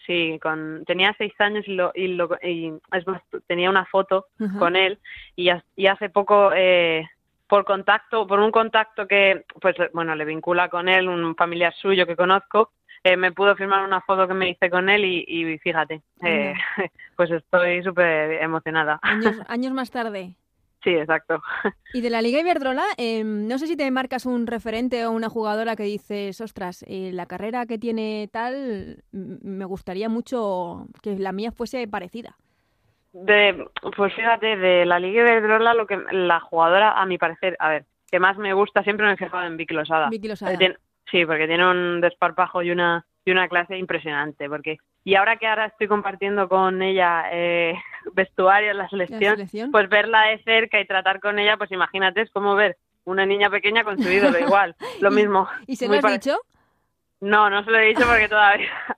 [SPEAKER 7] Sí, con, tenía seis años y, lo, y, lo, y es más, tenía una foto con él y, y hace poco eh, por contacto, por un contacto que pues bueno le vincula con él, un familiar suyo que conozco, eh, me pudo firmar una foto que me hice con él y, y fíjate, eh, pues estoy súper emocionada.
[SPEAKER 2] Años, años más tarde.
[SPEAKER 7] Sí, exacto.
[SPEAKER 2] Y de la Liga Iberdrola, eh, no sé si te marcas un referente o una jugadora que dices, ostras, eh, la carrera que tiene tal, me gustaría mucho que la mía fuese parecida.
[SPEAKER 7] De, pues fíjate, de la Liga Iberdrola, lo que la jugadora, a mi parecer, a ver, que más me gusta, siempre me he fijado en Vicky Losada.
[SPEAKER 2] Vicky Losada.
[SPEAKER 7] Tiene- sí, porque tiene un desparpajo y una y una clase impresionante, porque y ahora que ahora estoy compartiendo con ella eh, vestuario, en la selección,
[SPEAKER 2] La selección.
[SPEAKER 7] pues verla de cerca y tratar con ella, pues imagínate, es como ver una niña pequeña con su ídolo igual, lo
[SPEAKER 2] ¿Y-
[SPEAKER 7] mismo.
[SPEAKER 2] ¿Y se lo has dicho?
[SPEAKER 7] No, no se lo he dicho porque todavía toda-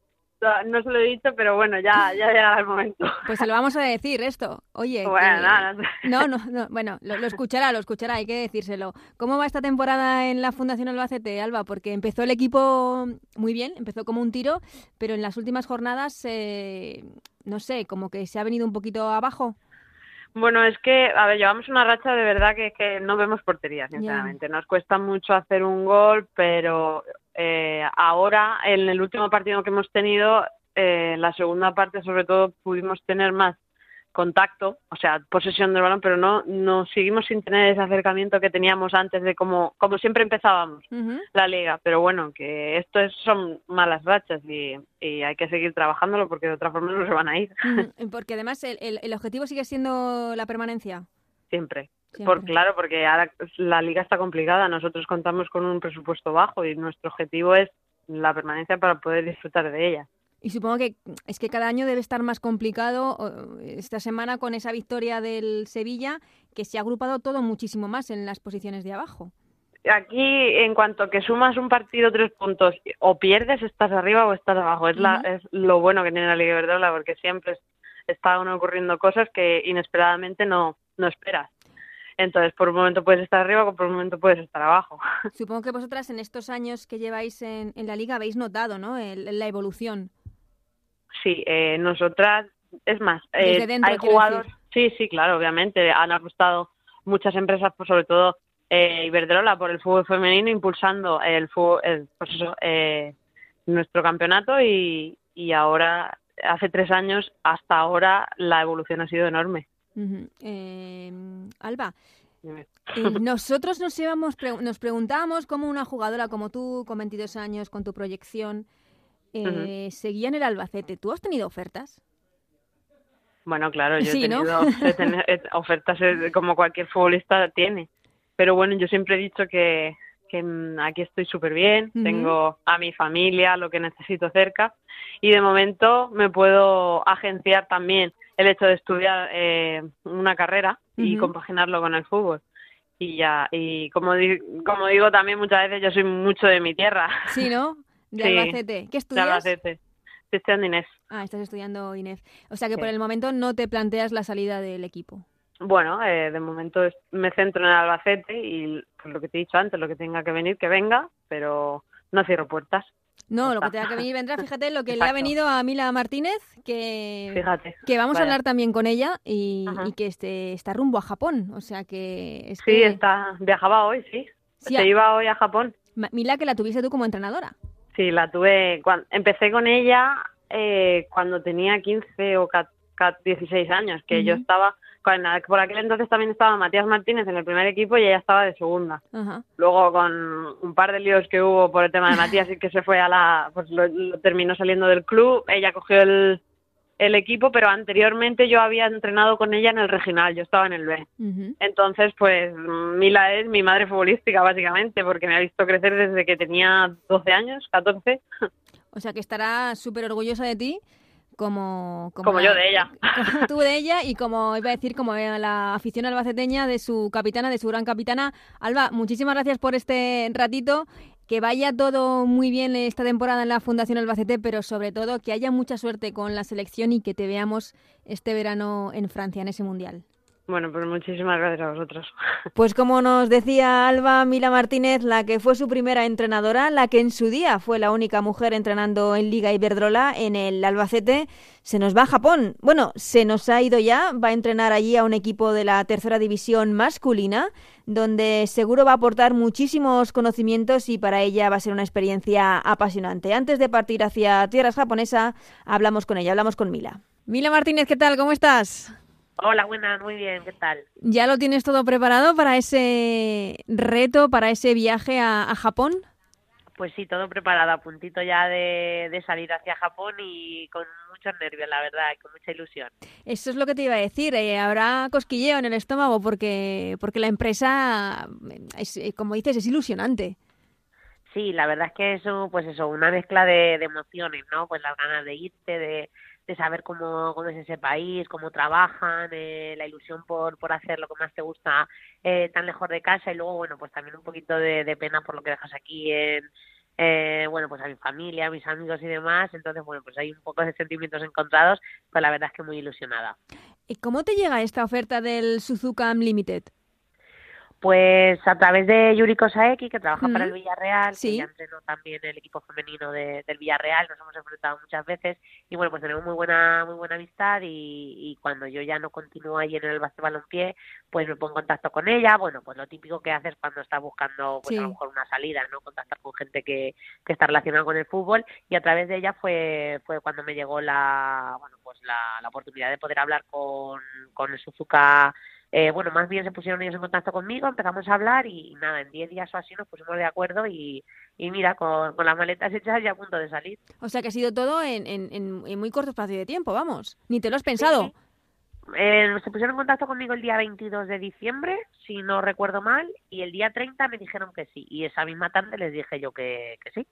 [SPEAKER 7] no se lo he dicho, pero bueno, ya ya llegará el momento.
[SPEAKER 2] Pues se lo vamos a decir esto. Oye,
[SPEAKER 7] Bueno,
[SPEAKER 2] que-
[SPEAKER 7] nada, no sé.
[SPEAKER 2] No, no, no, bueno, lo, lo escuchará, lo escuchará, hay que decírselo. ¿Cómo va esta temporada en la Fundación Albacete, Alba? Porque empezó el equipo muy bien, empezó como un tiro, pero en las últimas jornadas, eh, no sé, como que se ha venido un poquito abajo.
[SPEAKER 7] Bueno, es que, a ver, llevamos una racha de verdad que, que no vemos portería, sinceramente. Nos cuesta mucho hacer un gol, pero eh, ahora, en el último partido que hemos tenido, eh, en la segunda parte sobre todo pudimos tener más contacto, o sea, posesión del balón, pero no, no seguimos sin tener ese acercamiento que teníamos antes de como, como siempre empezábamos la liga. Pero bueno, que esto es- son malas rachas y, y hay que seguir trabajándolo porque de otra forma no se van a ir
[SPEAKER 2] Porque además el, el- el objetivo sigue siendo la permanencia.
[SPEAKER 7] siempre. Por, claro, porque ahora la liga está complicada. Nosotros contamos con un presupuesto bajo y nuestro objetivo es la permanencia para poder disfrutar de ella.
[SPEAKER 2] Y supongo que es que cada año debe estar más complicado. Esta semana con esa victoria del Sevilla, que se ha agrupado todo muchísimo más en las posiciones de abajo.
[SPEAKER 7] Aquí, en cuanto que sumas un partido tres puntos o pierdes, estás arriba o estás abajo. Es, la, es lo bueno que tiene la Liga Iberdrola porque siempre es- están ocurriendo cosas que inesperadamente no, no esperas. Entonces, por un momento puedes estar arriba o por un momento puedes estar abajo.
[SPEAKER 2] Supongo que vosotras en estos años que lleváis en, en la liga habéis notado ¿no? El- la evolución.
[SPEAKER 7] Sí, eh, nosotras, es más, eh,
[SPEAKER 2] dentro,
[SPEAKER 7] hay jugadores. Sí, sí, claro, obviamente. Han apostado muchas empresas, pues, sobre todo eh, Iberdrola, por el fútbol femenino, impulsando el fútbol, el, pues eso, eh, nuestro campeonato y, y ahora, hace tres años, hasta ahora, la evolución ha sido enorme.
[SPEAKER 2] Ujú. Eh, Alba, nosotros nos, pre- nos preguntábamos cómo una jugadora como tú, con 22 años, con tu proyección, eh, seguía en el Albacete. ¿Tú has tenido ofertas?
[SPEAKER 7] Bueno, claro, yo
[SPEAKER 2] Sí,
[SPEAKER 7] he tenido ofertas eh, como cualquier futbolista tiene. Pero bueno, yo siempre he dicho que, que mm, aquí estoy súper bien, tengo a mi familia, lo que necesito cerca. Y de momento me puedo agenciar también el hecho de estudiar eh, una carrera y compaginarlo con el fútbol. Y ya, y como, di- como digo también muchas veces, yo soy mucho de mi tierra,
[SPEAKER 2] Sí, ¿no? De
[SPEAKER 7] Sí,
[SPEAKER 2] Albacete. ¿Qué
[SPEAKER 7] de
[SPEAKER 2] estudias?
[SPEAKER 7] Albacete. Estoy estudiando Inés.
[SPEAKER 2] Ah, estás estudiando INEF. O sea que
[SPEAKER 7] Sí.
[SPEAKER 2] por el momento no te planteas la salida del equipo.
[SPEAKER 7] Bueno, eh, de momento me centro en Albacete y lo que te he dicho antes, lo que tenga que venir, que venga, pero no cierro puertas.
[SPEAKER 2] No, lo que tenga que venir vendrá. Fíjate lo que le ha venido a Mila Martínez, que,
[SPEAKER 7] Fíjate.
[SPEAKER 2] que vamos a hablar también con ella y, que este, está rumbo a Japón. O sea que... Es
[SPEAKER 7] Sí,
[SPEAKER 2] que-
[SPEAKER 7] está, viajaba hoy, sí.
[SPEAKER 2] Sí,
[SPEAKER 7] Se
[SPEAKER 2] a-
[SPEAKER 7] iba hoy a Japón.
[SPEAKER 2] Mila, que la tuviste tú como entrenadora.
[SPEAKER 7] Sí, la tuve, cuando, empecé con ella eh, cuando tenía 15 o ca- ca- 16 años, que yo estaba, con- por aquel entonces también estaba Matías Martínez en el primer equipo y ella estaba de segunda. Luego con un par de líos que hubo por el tema de Matías y que se fue a la, pues lo, lo terminó saliendo del club, ella cogió el, el equipo, pero anteriormente yo había entrenado con ella en el regional, yo estaba en el B. Entonces, pues Mila es mi madre futbolística básicamente, porque me ha visto crecer desde que tenía 12 años, 14,
[SPEAKER 2] O sea que estará súper orgullosa de ti. Como,
[SPEAKER 7] Como yo de ella.
[SPEAKER 2] como tú de ella y como iba a decir, como la afición albaceteña de su capitana, de su gran capitana. Alba, muchísimas gracias por este ratito. Que vaya todo muy bien esta temporada en la Fundación Albacete, pero sobre todo que haya mucha suerte con la selección y que te veamos este verano en Francia, en ese mundial.
[SPEAKER 7] Bueno, pues muchísimas gracias a vosotros.
[SPEAKER 2] Pues como nos decía Alba Mila Martínez, la que fue su primera entrenadora, la que en su día fue la única mujer entrenando en Liga Iberdrola en el Albacete, se nos va a Japón. Bueno, se nos ha ido ya, va a entrenar allí a un equipo de la tercera división masculina, donde seguro va a aportar muchísimos conocimientos y para ella va a ser una experiencia apasionante. Antes de partir hacia tierras japonesa, hablamos con ella, hablamos con Mila. Mila Martínez, ¿qué tal? ¿Cómo estás?
[SPEAKER 8] Hola, buenas, muy bien, ¿qué tal?
[SPEAKER 2] ¿Ya lo tienes todo preparado para ese reto, para ese viaje a, a Japón?
[SPEAKER 8] Pues sí, todo preparado, a puntito ya de, de salir hacia Japón y con muchos nervios, la verdad, y con mucha ilusión.
[SPEAKER 2] Eso es lo que te iba a decir. eh, habrá cosquilleo en el estómago porque, porque la empresa, es, eh, como dices, es ilusionante.
[SPEAKER 8] Sí, la verdad es que eso, pues eso, una mezcla de, de emociones, ¿no? Pues las ganas de irte, de, de saber cómo, cómo es ese país, cómo trabajan, eh, la ilusión por, por hacer lo que más te gusta eh, tan lejos de casa y luego, bueno, pues también un poquito de, pena por lo que dejas aquí en, eh, bueno, pues a mi familia, a mis amigos y demás. Entonces, bueno, pues hay un poco de sentimientos encontrados, pero la verdad es que muy ilusionada.
[SPEAKER 2] ¿Y cómo te llega esta oferta del Suzuka Unlimited?
[SPEAKER 8] Pues a través de Yuriko Saeki, que trabaja para el. Villarreal,
[SPEAKER 2] Sí.
[SPEAKER 8] que ya entrenó también el equipo femenino de- del Villarreal, nos hemos enfrentado muchas veces y bueno, pues tenemos muy buena muy buena amistad y, y cuando yo ya no continúo ahí en el balompié, pues me pongo en contacto con ella, bueno, pues lo típico que haces cuando estás buscando pues a lo mejor una salida, ¿no? Contactar con gente que, que está relacionada con el fútbol y a través de ella fue fue cuando me llegó la bueno, pues la, la oportunidad de poder hablar con, con el Suzuka eh, bueno, más bien se pusieron ellos en contacto conmigo, empezamos a hablar y, nada, en 10 días o así nos pusimos de acuerdo y, y mira, con, con las maletas hechas ya a punto de salir.
[SPEAKER 2] O sea que ha sido todo en, en- en- en muy corto espacio de tiempo, vamos. Ni te lo has pensado.
[SPEAKER 8] Eh, se pusieron en contacto conmigo el día 22 de diciembre, si no recuerdo mal, y el día 30 me dijeron que sí, y esa misma tarde les dije yo que, que sí.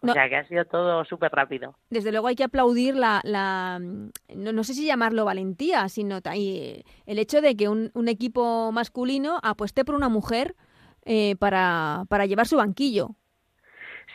[SPEAKER 8] O
[SPEAKER 2] No.
[SPEAKER 8] sea que ha sido todo súper rápido.
[SPEAKER 2] Desde luego hay que aplaudir la, la no, no sé si llamarlo valentía, sino y, el hecho de que un, un equipo masculino apueste por una mujer eh, para, para llevar su banquillo.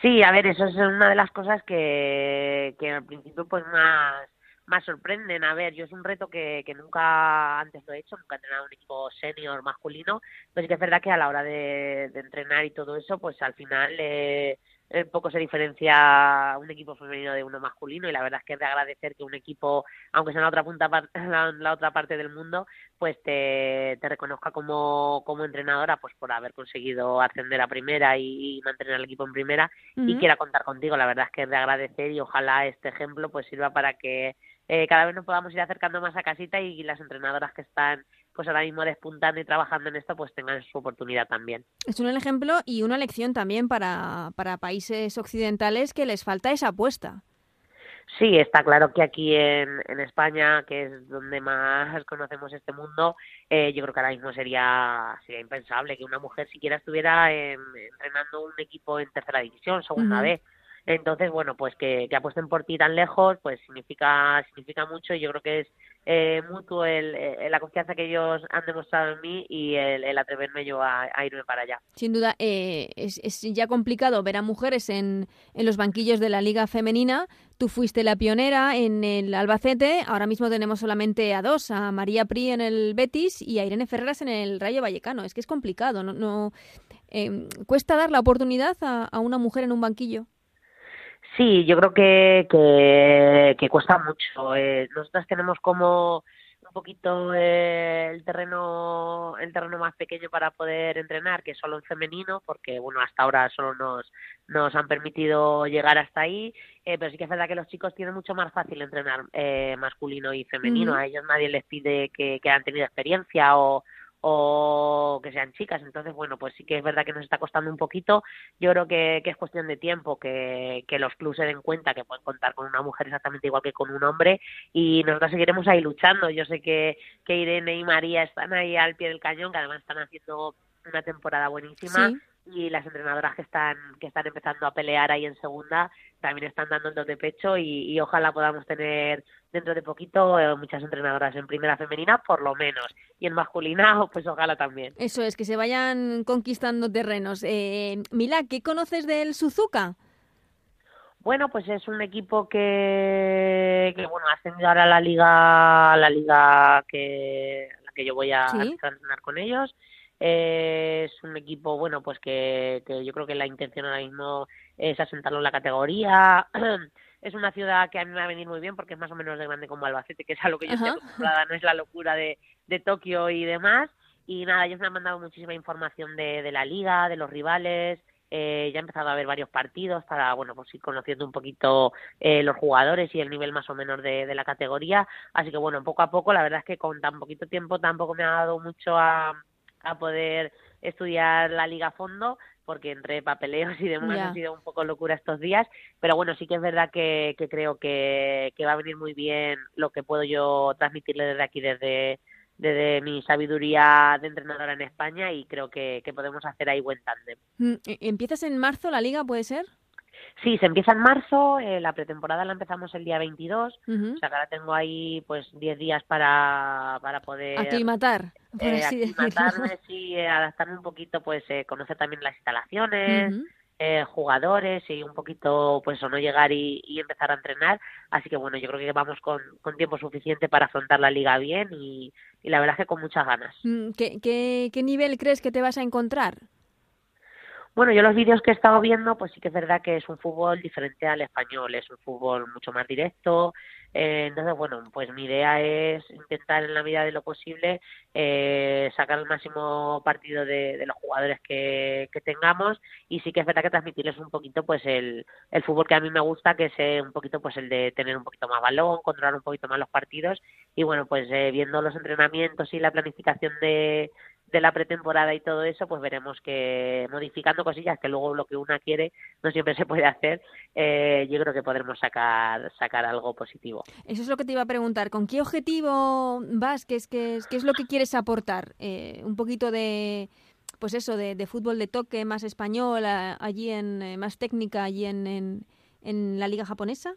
[SPEAKER 8] Sí, a ver, eso es una de las cosas que, que al principio pues más, más sorprenden. A ver, yo es un reto que, que nunca antes lo he hecho, nunca he entrenado un equipo senior masculino, pero sí que es verdad que a la hora de, de entrenar y todo eso, pues al final eh, eh, poco se diferencia un equipo femenino de uno masculino y la verdad es que es de agradecer que un equipo, aunque sea en la otra punta la, otra parte del mundo, pues te, te reconozca como, como entrenadora pues por haber conseguido ascender a primera y, y mantener al equipo en primera y quiera contar contigo. La verdad es que es de agradecer y ojalá este ejemplo pues sirva para que eh, cada vez nos podamos ir acercando más a casita y las entrenadoras que están pues ahora mismo despuntando y trabajando en esto pues tengan su oportunidad también.
[SPEAKER 2] Es un ejemplo y una lección también para, para países occidentales que les falta esa apuesta.
[SPEAKER 8] Sí, está claro que aquí en, en España, que es donde más conocemos este mundo, eh, yo creo que ahora mismo sería, sería impensable que una mujer siquiera estuviera en- entrenando un equipo en tercera división, segunda. B. Entonces, bueno, pues que, apuesten por ti tan lejos, pues significa significa mucho y yo creo que es eh, mutuo el, eh, la confianza que ellos han demostrado en mí y el, el atreverme yo a, irme para allá.
[SPEAKER 2] Sin duda, eh, es, es ya complicado ver a mujeres en, los banquillos de la Liga Femenina. Tú fuiste la pionera en el Albacete. Ahora mismo tenemos solamente a dos, a María Pri en el Betis y a Irene Ferreras en el Rayo Vallecano. Es que es complicado. No, no eh, cuesta dar la oportunidad a una mujer en un banquillo.
[SPEAKER 8] Sí, yo creo que, que, que cuesta mucho. Eh, nosotras tenemos como un poquito eh, el terreno el terreno más pequeño para poder entrenar, que es solo en femenino, porque bueno hasta ahora solo nos nos han permitido llegar hasta ahí, eh, pero sí que es verdad que los chicos tienen mucho más fácil entrenar eh, masculino y femenino. A ellos nadie les pide que, que han tenido experiencia o o que sean chicas. Entonces, bueno, pues sí que es verdad que nos está costando un poquito. Yo creo que, es cuestión de tiempo que, que los clubes se den cuenta que pueden contar con una mujer exactamente igual que con un hombre y nosotros seguiremos ahí luchando. Yo sé que, que Irene y María están ahí al pie del cañón, que además están haciendo una temporada buenísima.
[SPEAKER 2] Sí.
[SPEAKER 8] Y las entrenadoras que están que están empezando a pelear ahí en segunda también están dando el dos de pecho y, y ojalá podamos tener dentro de poquito eh, muchas entrenadoras en primera femenina por lo menos y en masculina pues ojalá también.
[SPEAKER 2] Eso es, que se vayan conquistando terrenos. Eh, Mila, ¿qué conoces del Suzuka?
[SPEAKER 8] Bueno, pues es un equipo que, que bueno, ha ascendido ahora a la liga, a la liga que, a la que yo voy a,
[SPEAKER 2] Sí.
[SPEAKER 8] a entrenar con ellos. Eh, es un equipo, bueno, pues que, que yo creo que la intención ahora mismo es asentarlo en la categoría. es una ciudad que a mí me va a venir muy bien porque es más o menos de grande como Albacete, que es a lo que yo estoy acostumbrada, no es la locura de, de Tokio y demás. Y nada, ellos me han mandado muchísima información de, de la liga, de los rivales, eh, ya he empezado a ver varios partidos para, bueno, pues ir conociendo un poquito eh, los jugadores y el nivel más o menos de, de la categoría. Así que, bueno, poco a poco, la verdad es que con tan poquito tiempo tampoco me ha dado mucho a, a poder estudiar la liga a fondo, porque entre papeleos y demás ha sido un poco locura estos días. Pero bueno, sí que es verdad que, que creo que, que va a venir muy bien lo que puedo yo transmitirle desde aquí, desde desde mi sabiduría de entrenadora en España y creo que, que podemos hacer ahí buen tándem.
[SPEAKER 2] Mm, ¿Empiezas en marzo la liga, puede ser?
[SPEAKER 8] Sí, se empieza en marzo, eh, la pretemporada la empezamos el día 22,
[SPEAKER 2] Ujú.
[SPEAKER 8] o sea que ahora tengo ahí pues 10 días para, para poder...
[SPEAKER 2] Aclimatar, por
[SPEAKER 8] eh,
[SPEAKER 2] así decirlo.
[SPEAKER 8] aclimatarme, sí, eh, adaptarme un poquito, pues eh, conocer también las instalaciones, eh, jugadores y un poquito, pues o no llegar y, y empezar a entrenar. Así que bueno, yo creo que vamos con, con tiempo suficiente para afrontar la liga bien y, y la verdad es que con muchas ganas.
[SPEAKER 2] Mm, ¿Qué, qué, qué nivel crees que te vas a encontrar?
[SPEAKER 8] Bueno, yo los vídeos que he estado viendo, pues sí que es verdad que es un fútbol diferente al español, es un fútbol mucho más directo. eh, entonces, bueno, pues mi idea es intentar en la medida de lo posible eh, sacar el máximo partido de, los jugadores que, que tengamos y sí que es verdad que transmitirles un poquito pues el, el fútbol que a mí me gusta, que es eh, un poquito pues el de tener un poquito más balón, controlar un poquito más los partidos y bueno, pues eh, viendo los entrenamientos y la planificación de de la pretemporada y todo eso, pues veremos que modificando cosillas que luego lo que una quiere no siempre se puede hacer, eh, yo creo que podremos sacar sacar algo positivo.
[SPEAKER 2] Eso es lo que te iba a preguntar. ¿Con qué objetivo vas? ¿Qué es, qué es, qué es lo que quieres aportar? Eh, un poquito de, pues eso, de, de fútbol de toque más español, allí en, eh, más técnica, allí en, en la liga japonesa.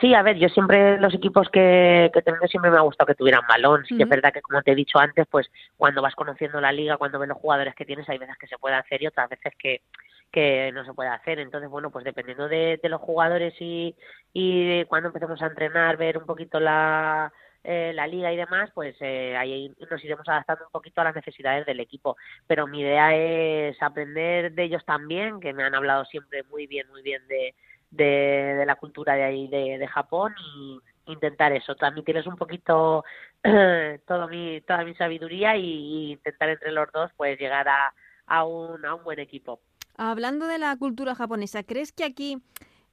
[SPEAKER 8] Sí, a ver, yo siempre los equipos que, que tenido siempre me ha gustado que tuvieran balón. Sí que es verdad que, como te he dicho antes, pues cuando vas conociendo la liga, cuando ves los jugadores que tienes, hay veces que se puede hacer y otras veces que, que no se puede hacer. Entonces, bueno, pues dependiendo de, de los jugadores y, y de cuando empecemos a entrenar, ver un poquito la, eh, la liga y demás, pues eh, ahí nos iremos adaptando un poquito a las necesidades del equipo. Pero mi idea es aprender de ellos también, que me han hablado siempre muy bien, muy bien de, de, la cultura de ahí de, de Japón y intentar eso, transmitirles un poquito todo mi, toda mi sabiduría y, y intentar entre los dos pues llegar a, a, un, a un buen equipo.
[SPEAKER 2] Hablando de la cultura japonesa, ¿crees que aquí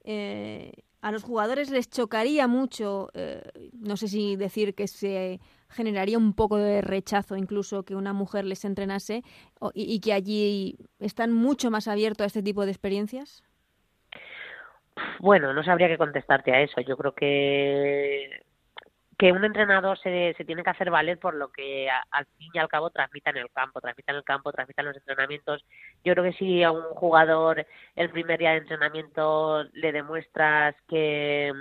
[SPEAKER 2] eh, a los jugadores les chocaría mucho, eh, no sé si decir que se generaría un poco de rechazo incluso que una mujer les entrenase o- y, y que allí están mucho más abiertos a este tipo de experiencias?
[SPEAKER 8] Bueno, no sabría qué contestarte a eso. Yo creo que que un entrenador se, tiene que hacer valer por lo que al fin y al cabo transmita en el campo, transmita en el campo, transmita en los entrenamientos. Yo creo que si a un jugador el primer día de entrenamiento le demuestras que,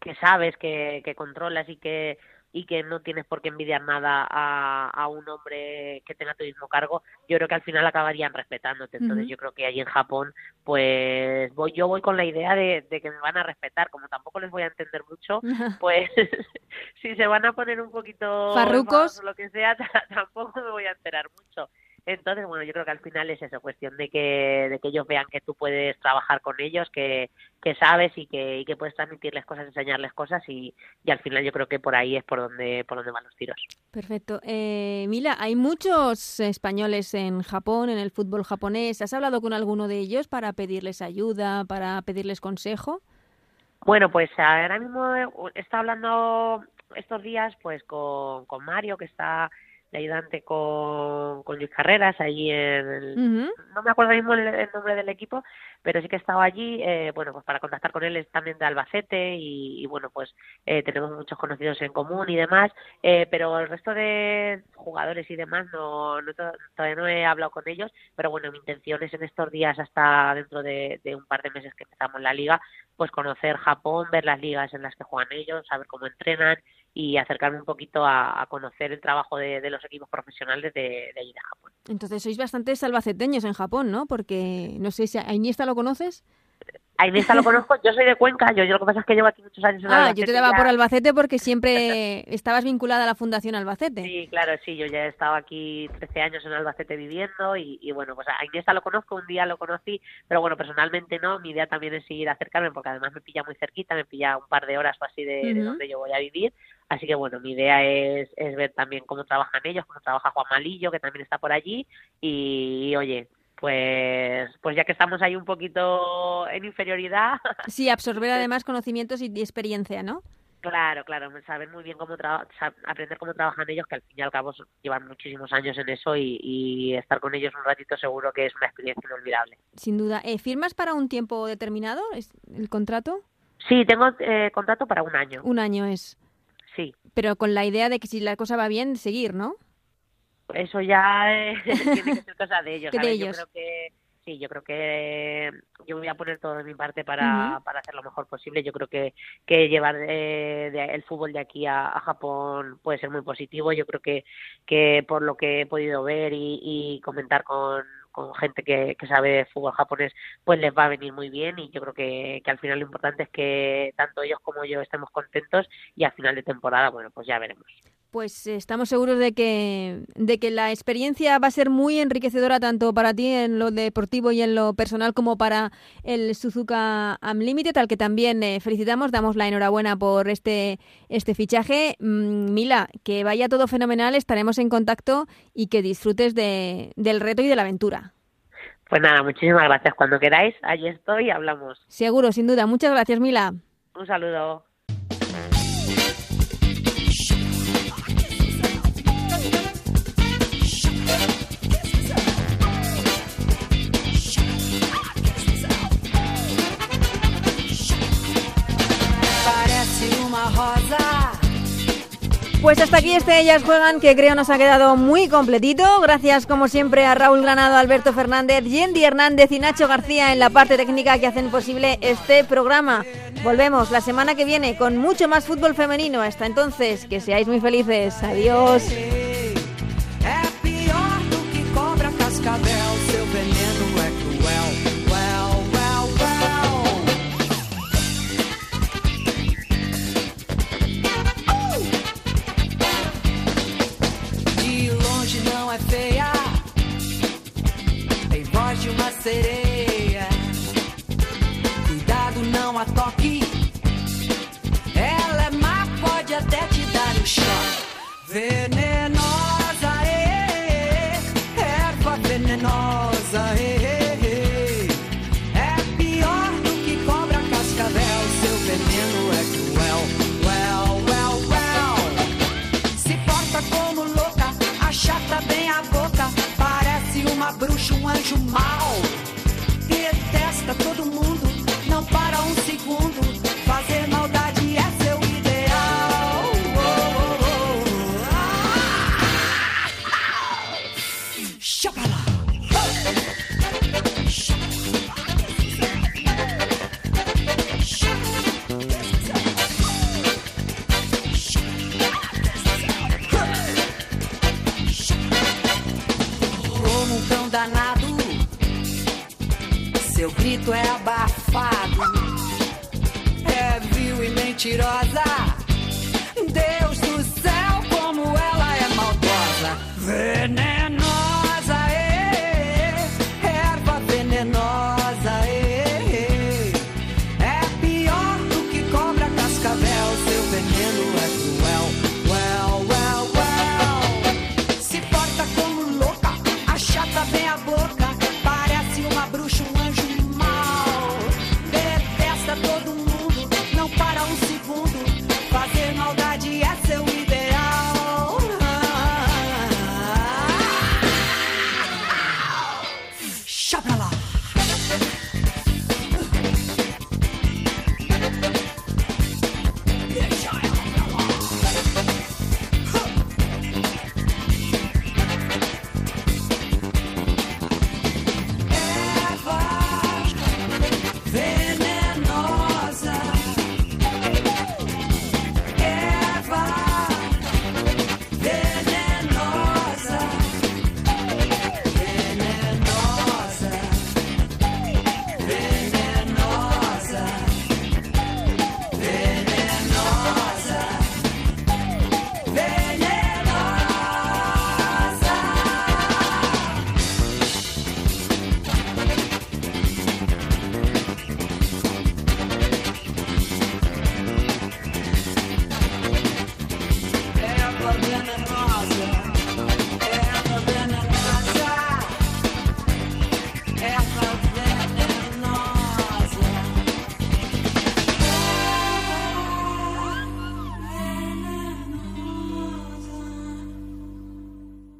[SPEAKER 8] que sabes, que, que controlas y que y que no tienes por qué envidiar nada a, a un hombre que tenga tu mismo cargo, yo creo que al final acabarían respetándote. Entonces yo creo que ahí en Japón, pues voy, yo voy con la idea de, de que me van a respetar, como tampoco les voy a entender mucho, pues si se van a poner un poquito
[SPEAKER 2] Farrucos.
[SPEAKER 8] o lo que sea, ta- tampoco me voy a enterar mucho. Entonces, bueno, yo creo que al final es eso, cuestión de que, de que ellos vean que tú puedes trabajar con ellos, que, que sabes y que, y que puedes transmitirles cosas, enseñarles cosas y, y al final yo creo que por ahí es por donde, por donde van los tiros.
[SPEAKER 2] Perfecto. Eh, Mila, hay muchos españoles en Japón, en el fútbol japonés. ¿Has hablado con alguno de ellos para pedirles ayuda, para pedirles consejo?
[SPEAKER 8] Bueno, pues ahora mismo estado hablando estos días pues con, con Mario, que está de ayudante con, con Luis Carreras, allí en el, no me acuerdo mismo el, el nombre del equipo, pero sí que he estado allí, eh, bueno, pues para contactar con él es también de Albacete y, y bueno, pues eh, tenemos muchos conocidos en común y demás, eh, pero el resto de jugadores y demás no, no to- todavía no he hablado con ellos, pero bueno, mi intención es en estos días hasta dentro de, de un par de meses que empezamos la liga, pues conocer Japón, ver las ligas en las que juegan ellos, saber cómo entrenan y acercarme un poquito a, conocer el trabajo de, de los equipos profesionales de, de allí de Japón.
[SPEAKER 2] Entonces sois bastante salvaceteños en Japón, ¿no? Porque, no sé si a Iniesta lo conoces.
[SPEAKER 8] A Iniesta lo conozco, yo soy de Cuenca, yo, yo lo que pasa es que llevo aquí muchos años en
[SPEAKER 2] Ah,
[SPEAKER 8] Albacete
[SPEAKER 2] yo te daba
[SPEAKER 8] ya.
[SPEAKER 2] por Albacete porque siempre estabas vinculada a la Fundación Albacete.
[SPEAKER 8] Sí, claro, sí, yo ya he estado aquí 13 años en Albacete viviendo y, y bueno, pues a Iniesta lo conozco, un día lo conocí, pero bueno, personalmente no, mi idea también es seguir acercarme porque además me pilla muy cerquita, me pilla un par de horas o así de, donde yo voy a vivir, así que bueno, mi idea es, es ver también cómo trabajan ellos, cómo trabaja Juan Malillo, que también está por allí y, y, oye, pues, pues ya que estamos ahí un poquito en inferioridad,
[SPEAKER 2] Sí, absorber además conocimientos y experiencia, ¿no?
[SPEAKER 8] Claro, claro, saber muy bien cómo tra- aprender cómo trabajan ellos, que al fin y al cabo llevan muchísimos años en eso y, y estar con ellos un ratito seguro que es una experiencia inolvidable.
[SPEAKER 2] Sin duda. Eh, ¿Firmas para un tiempo determinado ¿Es el contrato?
[SPEAKER 8] Sí, tengo eh, contrato para un año,
[SPEAKER 2] Un año es.
[SPEAKER 8] sí.
[SPEAKER 2] Pero con la idea de que si la cosa va bien, seguir, ¿no?
[SPEAKER 8] Eso ya eh, tiene que ser cosa de ellos.
[SPEAKER 2] De.
[SPEAKER 8] Yo creo que sí, yo creo que yo voy a poner todo de mi parte para, para hacer lo mejor posible. Yo creo que, que llevar eh, el fútbol de aquí a, Japón puede ser muy positivo. Yo creo que, que por lo que he podido ver y, y comentar con, con gente que, que sabe fútbol japonés, pues les va a venir muy bien y yo creo que, que al final lo importante es que tanto ellos como yo estemos contentos y al final de temporada, bueno, pues ya veremos.
[SPEAKER 9] Pues estamos seguros de que, de que la experiencia va a ser muy enriquecedora tanto para ti en lo deportivo y en lo personal como para el Suzuka Unlimited, al que también eh, felicitamos, damos la enhorabuena por este, este fichaje. Mm, Mila, que vaya todo fenomenal, estaremos en contacto y que disfrutes de, del reto y de la aventura.
[SPEAKER 8] Pues nada, muchísimas gracias. Cuando queráis, allí estoy y hablamos.
[SPEAKER 9] Seguro, sin duda. Muchas gracias, Mila.
[SPEAKER 8] Un saludo.
[SPEAKER 9] Pues hasta aquí este Ellas Juegan, que creo nos ha quedado muy completito. Gracias, como siempre, a Raúl Granado, Alberto Fernández, Yendi Hernández y Nacho García en la parte técnica que hacen posible este programa. Volvemos la semana que viene con mucho más fútbol femenino. Hasta entonces, que seáis muy felices. Adiós. There mentirosa. Deus do céu, como ela é maldosa. Veneno.